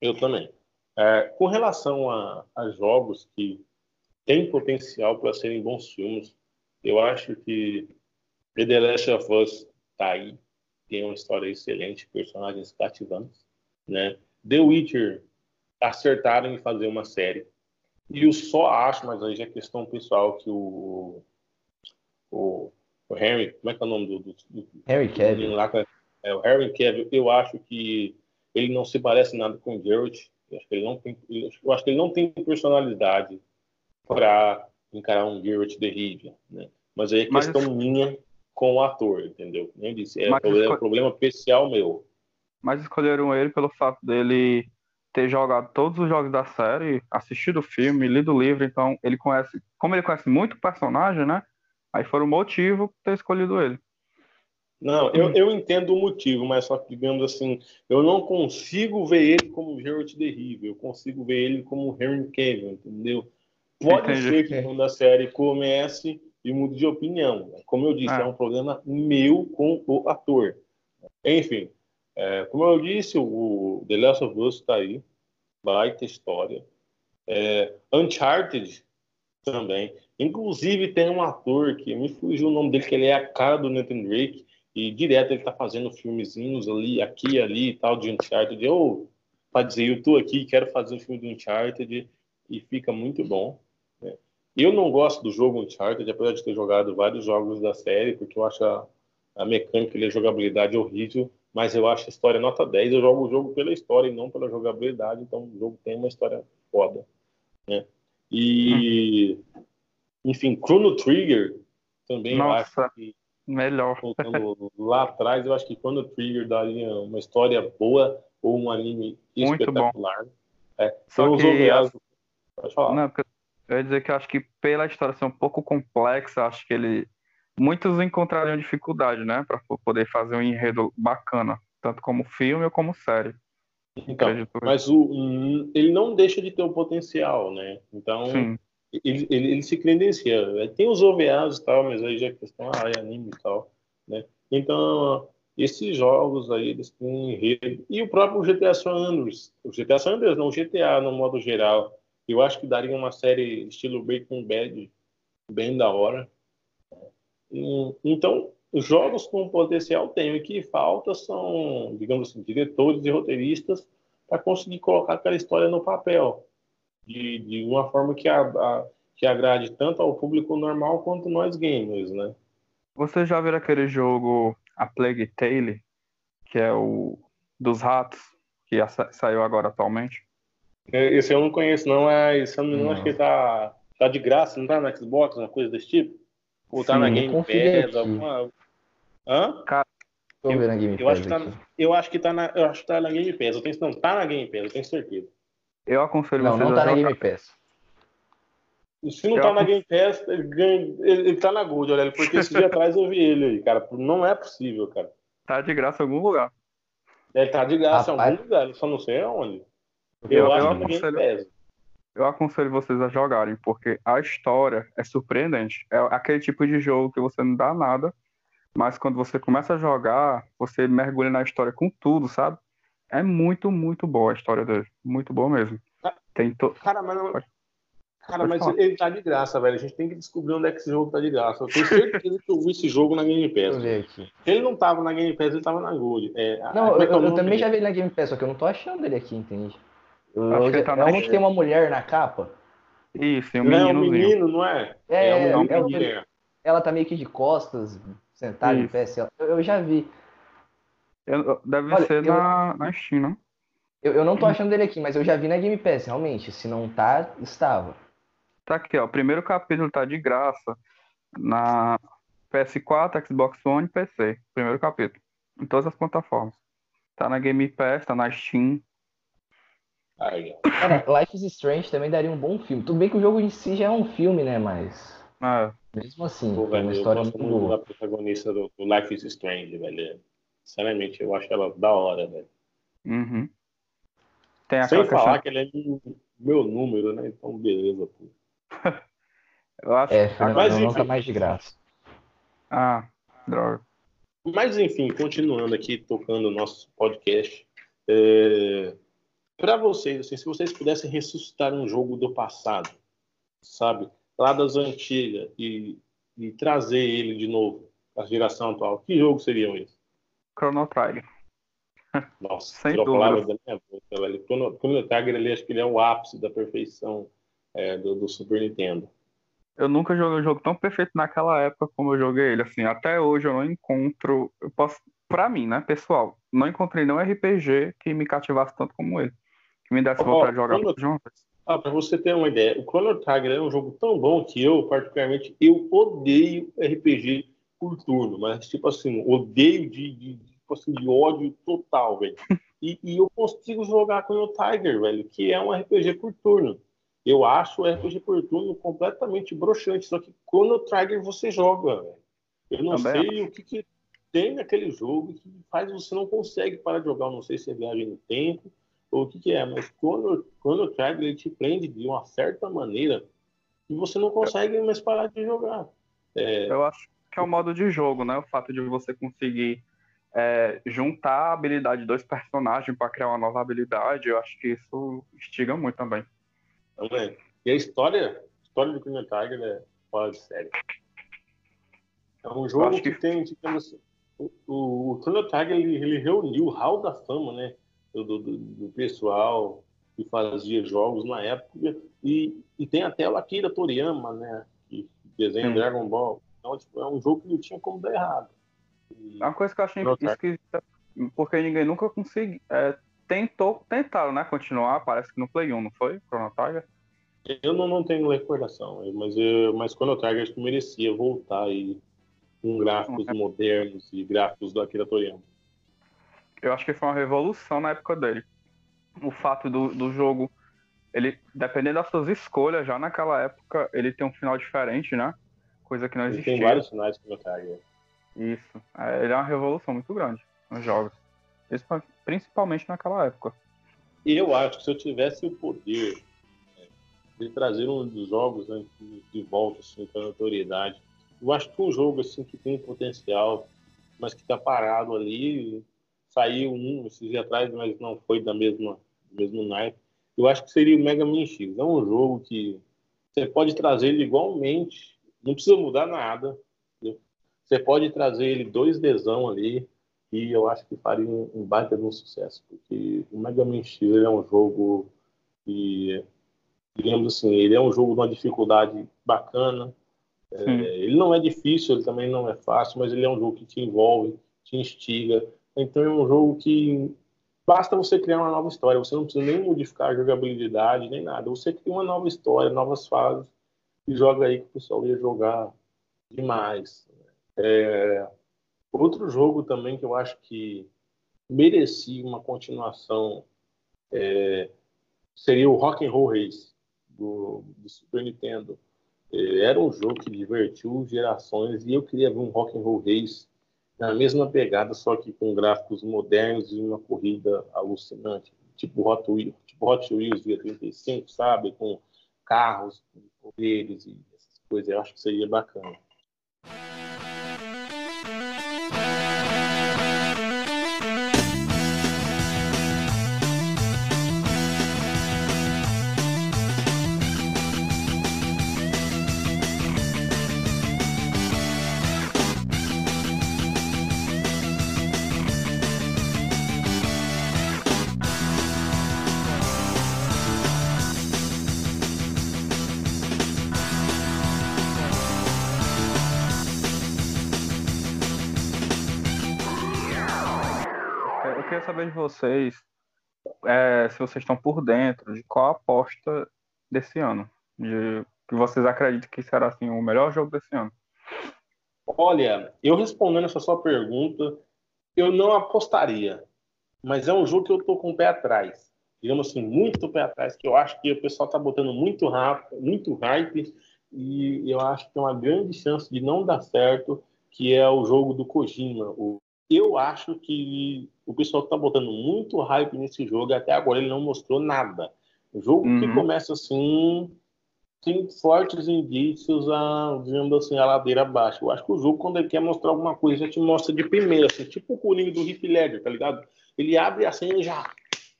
S1: eu também. É, com relação a, a jogos que têm potencial para serem bons filmes, eu acho que The Last of Us tá aí, tem uma história excelente, personagens cativantes, né? The Witcher acertaram em fazer uma série. E eu só acho, mas aí já é questão pessoal, que o, o, o Henry, como é que é o nome do... do, do
S2: Harry Cavill.
S1: Lá, é, o Harry Cavill, eu acho que ele não se parece nada com o Geralt. Eu acho que ele não tem, eu acho que ele não tem personalidade para encarar um Geralt de Rivia, né? Mas aí é questão Mas... minha com o ator, entendeu? Nem disse, é, Mas problema, escol... problema especial meu.
S3: Mas escolheram ele pelo fato dele ter jogado todos os jogos da série, assistido o filme, lido o livro, então ele conhece, como ele conhece muito o personagem, né? Aí foi o motivo ter escolhido ele.
S1: Não, eu, eu entendo o motivo, mas só que, digamos assim, eu não consigo ver ele como Geralt de eu consigo ver ele como Henry Cavill, entendeu? Pode Entendi. ser que quando a série comece e mude de opinião. Como eu disse, ah. é um problema meu com o ator. Enfim, é, como eu disse, o The Last of Us está aí, baita história. É, Uncharted também. Inclusive tem um ator que me fugiu o nome dele, que ele é a cara do Nathan Drake, e direto ele tá fazendo filmezinhos ali, aqui ali e tal, de Uncharted. Eu, para dizer, eu tô aqui, quero fazer um filme do Uncharted, e fica muito bom. Né? Eu não gosto do jogo Uncharted, apesar de ter jogado vários jogos da série, porque eu acho a, a mecânica e a jogabilidade horrível, mas eu acho a história nota 10. Eu jogo o jogo pela história e não pela jogabilidade, então o jogo tem uma história foda. Né? E, enfim, Chrono Trigger também
S3: Nossa.
S1: eu acho que
S3: Melhor.
S1: Voltando lá atrás, eu acho que quando o Trigger daria uma história boa ou um anime
S3: Muito
S1: espetacular.
S3: Bom. É, Só que OVAs... Pode falar. Não, eu ia dizer que eu acho que pela história ser um pouco complexa, acho que ele muitos encontrariam dificuldade, né, para poder fazer um enredo bacana, tanto como filme ou como série.
S1: Então, mas o, ele não deixa de ter o potencial, né? Então, Sim ele, ele, ele se credencia. Né? Tem os OVAs e tal, mas aí já é questão, ah, é anime e tal, né? Então, esses jogos aí, eles têm enredo. E o próprio GTA San Andreas, o GTA San Andreas, não o GTA no modo geral, eu acho que daria uma série estilo Breaking Bad bem da hora. Então, jogos com potencial tem. O que falta são, digamos assim, diretores e roteiristas para conseguir colocar aquela história no papel de, de uma forma que, a, a, que agrade tanto ao público normal quanto nós gamers, né?
S3: Você já viu aquele jogo A Plague Tale, que é o dos ratos, que saiu agora atualmente?
S1: É, esse eu não conheço, não, mas se eu não acho que tá, tá de graça, não tá na Xbox, uma coisa desse tipo? Ou tá Sim, na Game Pass, alguma. Hã?
S2: Cara, eu, na Game
S1: eu, acho que tá, eu acho que tá na, eu acho que tá na Game Pass. Eu tenho, não, tá na Game Pass, eu tenho certeza.
S3: Eu aconselho
S2: não,
S3: vocês
S2: não tá na Game Pass.
S1: Se não eu tá na Game Pass, ele, ganha, ele, ele tá na Gold, olha, porque esse dia [laughs] atrás eu vi ele aí, cara. Não é possível, cara.
S3: Tá de graça em algum lugar.
S1: Ele tá de graça Rapaz. em algum lugar, só não sei aonde. Eu, eu acho eu que aconselho, Game Pass.
S3: Eu aconselho vocês a jogarem, porque a história é surpreendente. É aquele tipo de jogo que você não dá nada, mas quando você começa a jogar, você mergulha na história com tudo, sabe? É muito, muito boa a história dele. Muito boa mesmo. Tem to...
S1: Cara, mas, não... Cara, mas ele tá de graça, velho. A gente tem que descobrir onde é que esse jogo tá de graça. Eu tenho certeza que eu vi esse jogo na Game Pass. Se ele não tava na Game Pass, ele tava na Gold. É,
S2: não, eu, eu, eu também já vi ele na Game Pass, só que eu não tô achando ele aqui, entende? Acho que tá é onde tem uma mulher na capa.
S3: Isso, é um
S1: menino. É um menino, não é?
S2: É, é, um menino. ela tá meio que de costas, Sentado em
S3: Isso.
S2: pé, sei lá. Eu, eu já vi.
S3: Eu- deve
S2: Olha,
S3: ser
S2: eu-
S3: na, na Steam, não?
S2: Eu, eu não tô achando ele aqui, mas eu já vi na Game Pass, realmente. Se não tá, estava.
S3: Tá aqui, ó. O primeiro capítulo tá de graça na PS4, Xbox One e PC. Primeiro capítulo. Em todas as plataformas. Tá na Game Pass, tá na Steam.
S1: Aí, ó.
S2: Cara, Life is Strange também daria um bom filme. Tudo bem que o jogo em si já é um filme, né? Mas
S3: É,
S2: mesmo assim,
S1: Pô,
S2: é
S1: velho,
S2: uma
S1: eu
S2: história
S1: gosto
S2: muito boa.
S1: da protagonista do, do Life is Strange, velho. Sinceramente, eu acho ela da hora, velho.
S3: uhum. Tem
S1: Sem
S3: aquela questão.
S1: falar que ele é meu- meu número, né? Então, beleza, pô. [laughs]
S3: Eu acho.
S2: É, Fernando,
S1: Mas,
S2: não
S1: enfim.
S2: tá mais de graça.
S3: Ah, droga.
S1: Mas, enfim, continuando aqui, tocando o nosso podcast. É... Para vocês, assim, se vocês pudessem ressuscitar um jogo do passado, sabe? Lá das antigas, e, e trazer ele de novo para a geração atual, que jogo seriam esses?
S3: Chrono Trigger. [laughs]
S1: Nossa,
S3: Sem dúvida.
S1: da minha boca, velho. Chrono Chrono Trigger, ele, acho que ele é o ápice da perfeição é, do, do Super Nintendo.
S3: Eu nunca joguei um jogo tão perfeito naquela época como eu joguei ele. Assim, até hoje eu não encontro. Eu posso, pra mim, né, pessoal, não encontrei nenhum RPG que me cativasse tanto como ele. Que me
S1: Ó,
S3: vontade de jogar
S1: quando-
S3: juntas.
S1: Ah, para você ter uma ideia, o Chrono Trigger é um jogo tão bom que eu, particularmente, eu odeio RPG por turno, mas tipo assim, odeio de, de, tipo assim, de ódio total, velho. [laughs] E, e eu consigo jogar Chrono Trigger, velho, que é um RPG por turno. Eu acho o RPG por turno completamente broxante, só que Chrono Trigger você joga, velho. Eu não
S3: Também
S1: sei o que, que tem naquele jogo que faz você não consegue parar de jogar. Eu não sei se é viagem no tempo ou o que, que é, mas quando, quando o Trigger ele te prende de uma certa maneira e você não consegue mais parar de jogar. É,
S3: Eu acho que é o modo de jogo, né? O fato de você conseguir é, juntar a habilidade de dois personagens para criar uma nova habilidade, eu acho que isso instiga muito também.
S1: também. E a história, a história do Chrono Trigger é fora de série. É um jogo que...
S3: que-
S1: tem, digamos o, o, o Chrono Trigger ele, ele reuniu o hall da fama, né? Do, do, do pessoal que fazia jogos na época. E, e tem até o Akira Toriyama, né? Que desenha
S3: Sim.
S1: Dragon Ball. Então, tipo, é um jogo que não tinha como dar errado. E-
S3: É uma coisa que eu achei
S1: Chrono Trigger.
S3: esquisita, porque ninguém nunca conseguiu. é, tentou, tentaram, né? Continuar, parece que no Play 1, não foi? Chrono Trigger?
S1: Eu não, não tenho recordação, mas, eu, mas Chrono Trigger acho que merecia voltar aí com gráficos
S3: Uhum.
S1: modernos e gráficos do Akira Toriyama.
S3: Eu acho que foi uma revolução na época dele. O fato do, do jogo, ele, dependendo das suas escolhas, já naquela época, ele tem um final diferente, né? Coisa que não
S1: Ele
S3: existia.
S1: tem vários Chrono Trigger.
S3: Isso. É, ele é uma revolução muito grande nos jogos. Principal- Principalmente naquela época.
S1: E eu acho que se eu tivesse o poder é, de trazer um dos jogos né, de, de volta assim, para a notoriedade, eu acho que um jogo assim que tem potencial, mas que está parado ali, saiu um esses dias atrás, mas não foi da mesma do mesmo naipe. Eu acho que seria o Mega Man X. É um jogo que você pode trazer ele igualmente, não precisa mudar nada. entendeu? Você pode trazer ele dois desão ali, e eu acho que faria um, um baita de um sucesso, porque o Mega Man X ele é um jogo que, digamos assim, ele é um jogo de uma dificuldade bacana. É, ele não é difícil, ele também não é fácil, mas ele é um jogo que te envolve, te instiga. Então é um jogo que basta você criar uma nova história, você não precisa nem modificar a jogabilidade, nem nada. Você cria uma nova história, novas fases, e joga aí que o pessoal ia jogar demais. É, Outro jogo também que eu acho que merecia uma continuação é, seria o Rock and Roll Race do, do Super Nintendo. É, era um jogo que divertiu gerações e eu queria ver um Rock and Roll Race na mesma pegada, só que com gráficos modernos e uma corrida alucinante, tipo Hot Wheels, tipo Hot Wheels via 35, sabe, com carros, com poderes e essas coisas. Eu acho que seria bacana.
S3: Vocês é, se vocês estão por dentro de qual aposta desse ano. De que vocês acreditam que será assim, o melhor jogo desse ano.
S1: Olha, eu respondendo essa sua pergunta, eu não apostaria. Mas é um jogo que eu tô com o pé atrás. Digamos assim, muito pé atrás, que eu acho que o pessoal tá botando muito rápido, muito hype, e eu acho que tem uma grande chance de não dar certo, que é o jogo do Kojima. Eu acho que o pessoal tá botando muito hype nesse jogo, e até agora ele não mostrou nada. O jogo uhum. que começa assim, tem fortes indícios a, digamos assim, a ladeira abaixo. Eu acho que o jogo, quando ele quer mostrar alguma coisa, já te mostra de primeira, assim, tipo o Coringa do Heath Ledger, tá ligado? Ele abre a senha e já,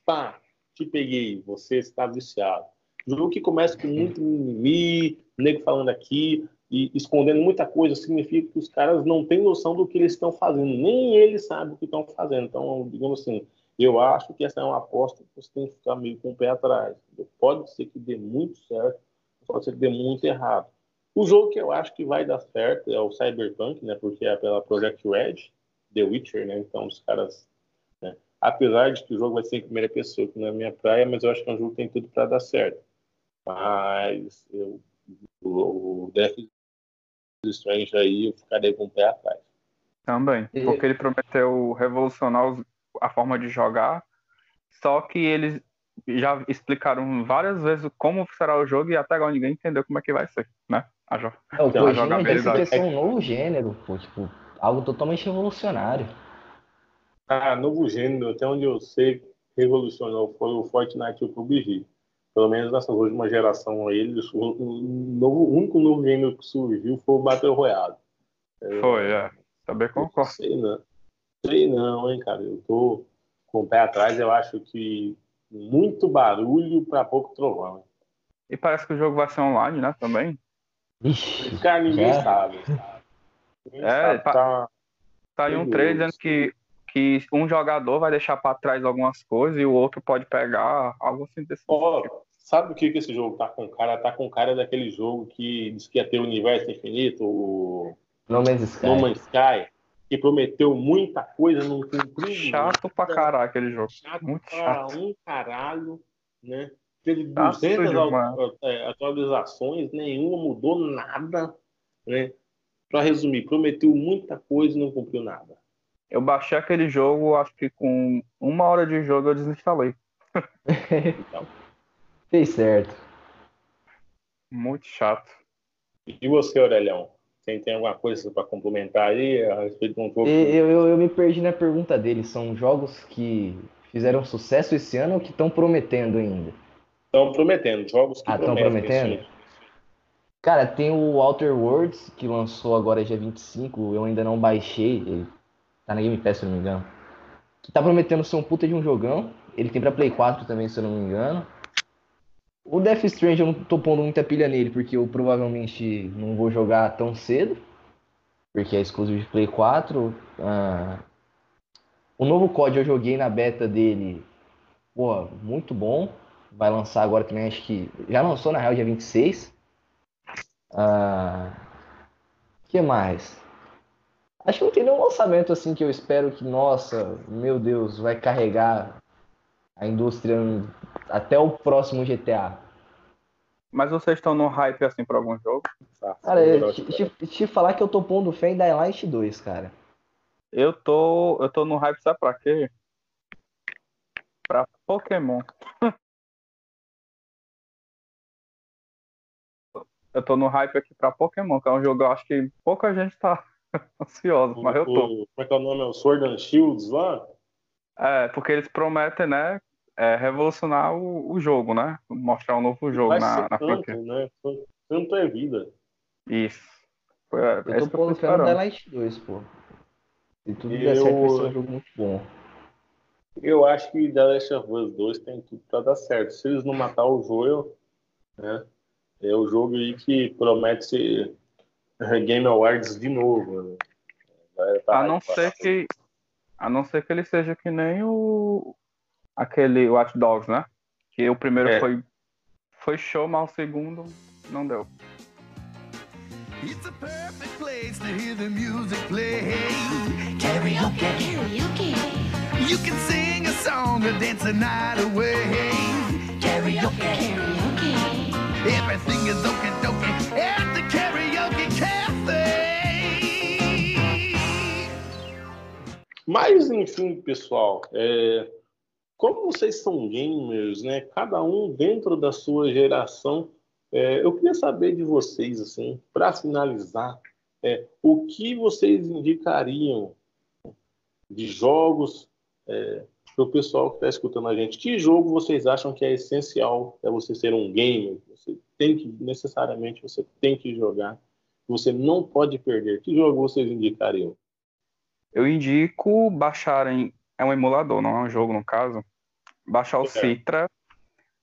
S1: pá, te peguei, você está viciado. Jogo que começa com muito mimimi, nego falando aqui, e escondendo muita coisa, significa que os caras não têm noção do que eles estão fazendo, nem eles sabem o que estão fazendo. Então, digamos assim, eu acho que essa é uma aposta que você tem que ficar meio com o pé atrás. Pode ser que dê muito certo, pode ser que dê muito errado. O jogo que eu acho que vai dar certo é o Cyberpunk, né? Porque é pela Project Red, The Witcher, né? Então os caras, né? apesar de que o jogo vai ser em primeira pessoa, que não é minha praia, mas eu acho que é um jogo que tem tudo para dar certo. Mas eu, o, Death Strange aí eu ficaria com o pé atrás.
S3: Também, porque ele prometeu revolucionar a forma de jogar, só que eles já explicaram várias vezes como será o jogo e até agora ninguém entendeu como é que vai ser, né? A, jo
S2: é, o então, a jogabilidade. Ser um novo gênero, pô, tipo, algo totalmente revolucionário.
S1: Ah, novo gênero, até onde eu sei, revolucionou foi o Fortnite e o PUBG. Pelo menos nessa última geração aí, eles, o, o, novo, o único novo gênero que surgiu foi o Battle Royale.
S3: Foi, é. Também concordo.
S1: Sei não. Sei não, hein, cara. Eu tô com o pé atrás, eu acho que muito barulho para pouco trovão.
S3: E parece que o jogo vai ser online, né, também?
S1: Ixi, cara, ninguém é. sabe.
S3: Ninguém é, sabe, tá, tá aí um trailer dizendo que, que um jogador vai deixar para trás algumas coisas e o outro pode pegar algo assim desse
S1: oh, tipo. Sabe o que, que esse jogo tá com cara? Tá com cara daquele jogo que diz que ia ter o universo infinito, o
S2: No Man's Sky.
S1: No Man's Sky que prometeu muita coisa, não cumpriu.
S3: Chato pra caralho aquele jogo.
S1: Chato Muito chato. um caralho, né? Teve 200 é, atualizações, nenhuma mudou nada, né? Pra resumir, prometeu muita coisa e não cumpriu nada.
S3: Eu baixei aquele jogo, acho que com uma hora de jogo eu desinstalei.
S2: então. Fez certo.
S3: Muito chato.
S1: E você, Aurelião? Quem tem alguma coisa para complementar aí a respeito de um jogo?
S2: Eu, eu, eu, me perdi na pergunta dele. São jogos que fizeram sucesso esse ano ou que estão prometendo ainda?
S1: Estão prometendo, jogos que
S2: ah, estão prometendo? Cara, tem o Outer Worlds, que lançou agora dia 25, eu ainda não baixei, ele tá na Game Pass, se eu não me engano. Que tá prometendo ser um puta de um jogão. Ele tem pra Play 4 também, se eu não me engano. O Death Strange eu não tô pondo muita pilha nele, porque eu provavelmente não vou jogar tão cedo, porque é exclusivo de Play 4. Ah, o novo COD eu joguei na beta dele, pô, muito bom. Vai lançar agora também, acho que já lançou na real dia 26. Ah, que mais? Acho que não tem nenhum lançamento assim que eu espero que, nossa, meu Deus, vai carregar a indústria até o próximo GTA.
S3: Mas vocês estão no hype assim pra algum jogo?
S2: Cara, te, te, te, falar que eu tô pondo fé em Dying Light 2, cara.
S3: Eu tô, eu tô no hype, sabe pra quê? Pra Pokémon. [laughs] eu tô no hype aqui pra Pokémon, que é um jogo que eu acho que pouca gente tá [laughs] ansioso, mas eu tô.
S1: como é que é o nome? É o Sword and Shields lá?
S3: É, porque eles prometem, né, é, revolucionar o, o, jogo, né? Mostrar um novo jogo na, na
S1: franquia. Né? Tanto é vida.
S3: Isso.
S2: Foi, é, eu tô no The Light 2, pô. Se tudo der certo, vai ser um jogo muito bom.
S1: Eu acho que The Last of Us 2 tem tudo pra dar certo. Se eles não matar o Joel, né? É o jogo aí que promete ser Game Awards de novo. Né?
S3: Tá a não ser que a não ser que ele seja que nem o aquele Watch Dogs, né? Que o primeiro é. foi, foi show, mas o segundo não deu. It's a perfect place to hear the music play. Karaoke. Karaoke.
S6: You can sing a song or dance a night away. Karaoke. Karaoke. Everything is okie dokie at the
S1: Mas, enfim, pessoal, é, como vocês são gamers, né? Cada um dentro da sua geração, é, eu queria saber de vocês, assim, para finalizar, é, o que vocês indicariam de jogos é, para o pessoal que está escutando a gente? Que jogo vocês acham que é essencial para você ser um gamer? Você tem que necessariamente você tem que jogar, você não pode perder. Que jogo vocês indicariam?
S3: Eu indico baixarem. É um emulador, não é um jogo no caso. Baixar o
S1: É.
S3: Citra,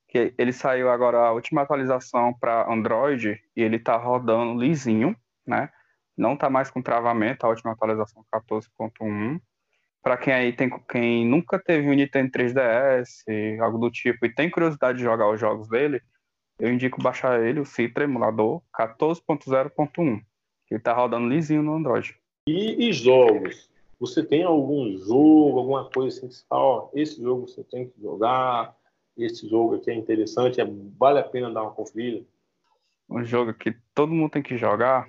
S3: que ele saiu agora a última atualização para Android e ele tá rodando lisinho, né? Não tá mais com travamento, a última atualização 14.1. Para quem aí tem quem nunca teve um Nintendo 3DS, algo do tipo, e tem curiosidade de jogar os jogos dele, eu indico baixar ele, o Citra emulador 14.0.1. que Ele tá rodando lisinho no Android.
S1: E, e jogos? Você tem algum jogo, alguma coisa assim que você fala, ó, esse jogo você tem que jogar, esse jogo aqui é interessante, é, vale a pena dar uma conferida?
S3: um jogo que todo mundo tem que jogar.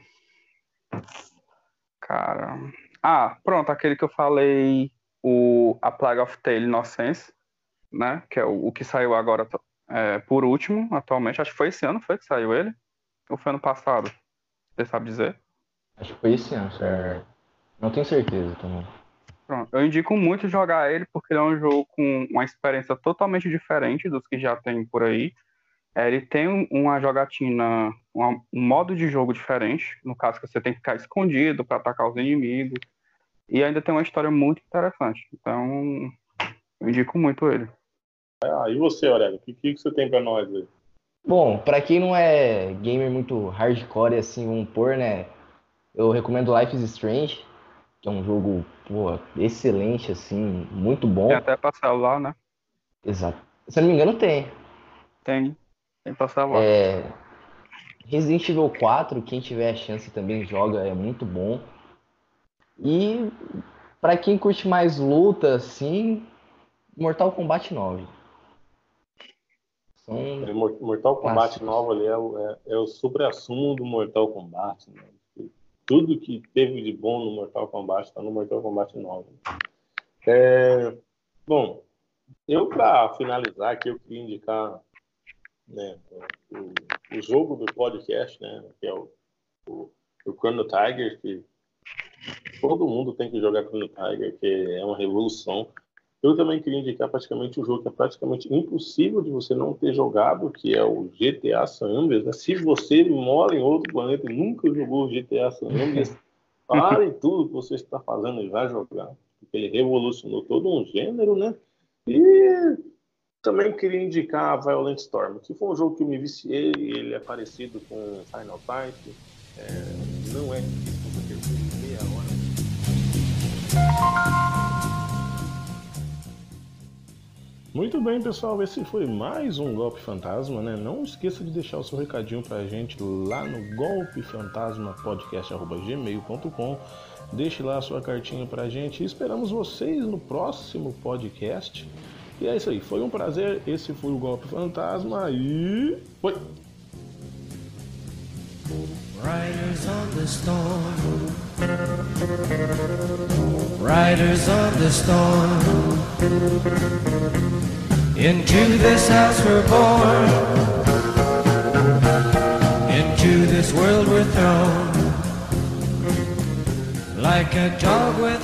S3: Cara. Ah, pronto, aquele que eu falei, o A Plague of Tale Innocence, né? Que é o, o que saiu agora é, por último, atualmente. Acho que foi esse ano, foi que saiu ele? Ou foi ano passado? Você sabe dizer?
S2: Acho que foi esse ano, certo? Não tenho certeza também.
S3: Pronto. Eu indico muito jogar ele porque ele é um jogo com uma experiência totalmente diferente dos que já tem por aí. É, ele tem um- uma jogatina, uma- um modo de jogo diferente, no caso que você tem que ficar escondido para atacar os inimigos, e ainda tem uma história muito interessante. Então, eu indico muito ele.
S1: Ah, e você, Aurélio, o que, que você tem para nós aí?
S2: Bom, pra quem não é gamer muito hardcore assim, vamos pôr, né? Eu recomendo Life is Strange, que é um jogo, pô, excelente assim, muito bom.
S3: Tem até para celular, né?
S2: Exato. Se eu não me engano, tem.
S3: Tem, tem para celular.
S2: É, Resident Evil 4, quem tiver a chance também joga, é muito bom. E pra quem curte mais luta, assim, Mortal Kombat 9. São
S1: É, Mor- Mortal Kombat
S2: Clássicos.
S1: 9 ali é o, é, é o supra-sumo do Mortal Kombat. Né? Tudo que teve de bom no Mortal Kombat está no Mortal Kombat 9. É, bom, eu para finalizar aqui, eu queria indicar né, o, o jogo do podcast, né, que é o, o, o Chrono Tiger, que todo mundo tem que jogar Chrono Tiger, que é uma revolução. Eu também queria indicar praticamente um jogo que é praticamente impossível de você não ter jogado, que é o GTA San Andreas. né? Se você mora em outro planeta e nunca jogou GTA San Andreas, pare tudo que você está fazendo e vai jogar. Porque ele revolucionou todo um gênero, né? E também queria indicar Violent Storm, que foi um jogo que eu me viciei, ele é parecido com Final Fight. É, não é difícil você ter meia hora. Muito bem, pessoal, esse foi mais um Golpe Fantasma, né? Não esqueça de deixar o seu recadinho pra gente lá no golpefantasmapodcast.gmail.com Deixe lá a sua cartinha pra gente e esperamos vocês no próximo podcast. E é isso aí, foi um prazer, esse foi o Golpe Fantasma e... Foi!
S6: Riders on the storm. Riders on the storm. Into this house we're born. Into this world we're thrown. Like a dog bone.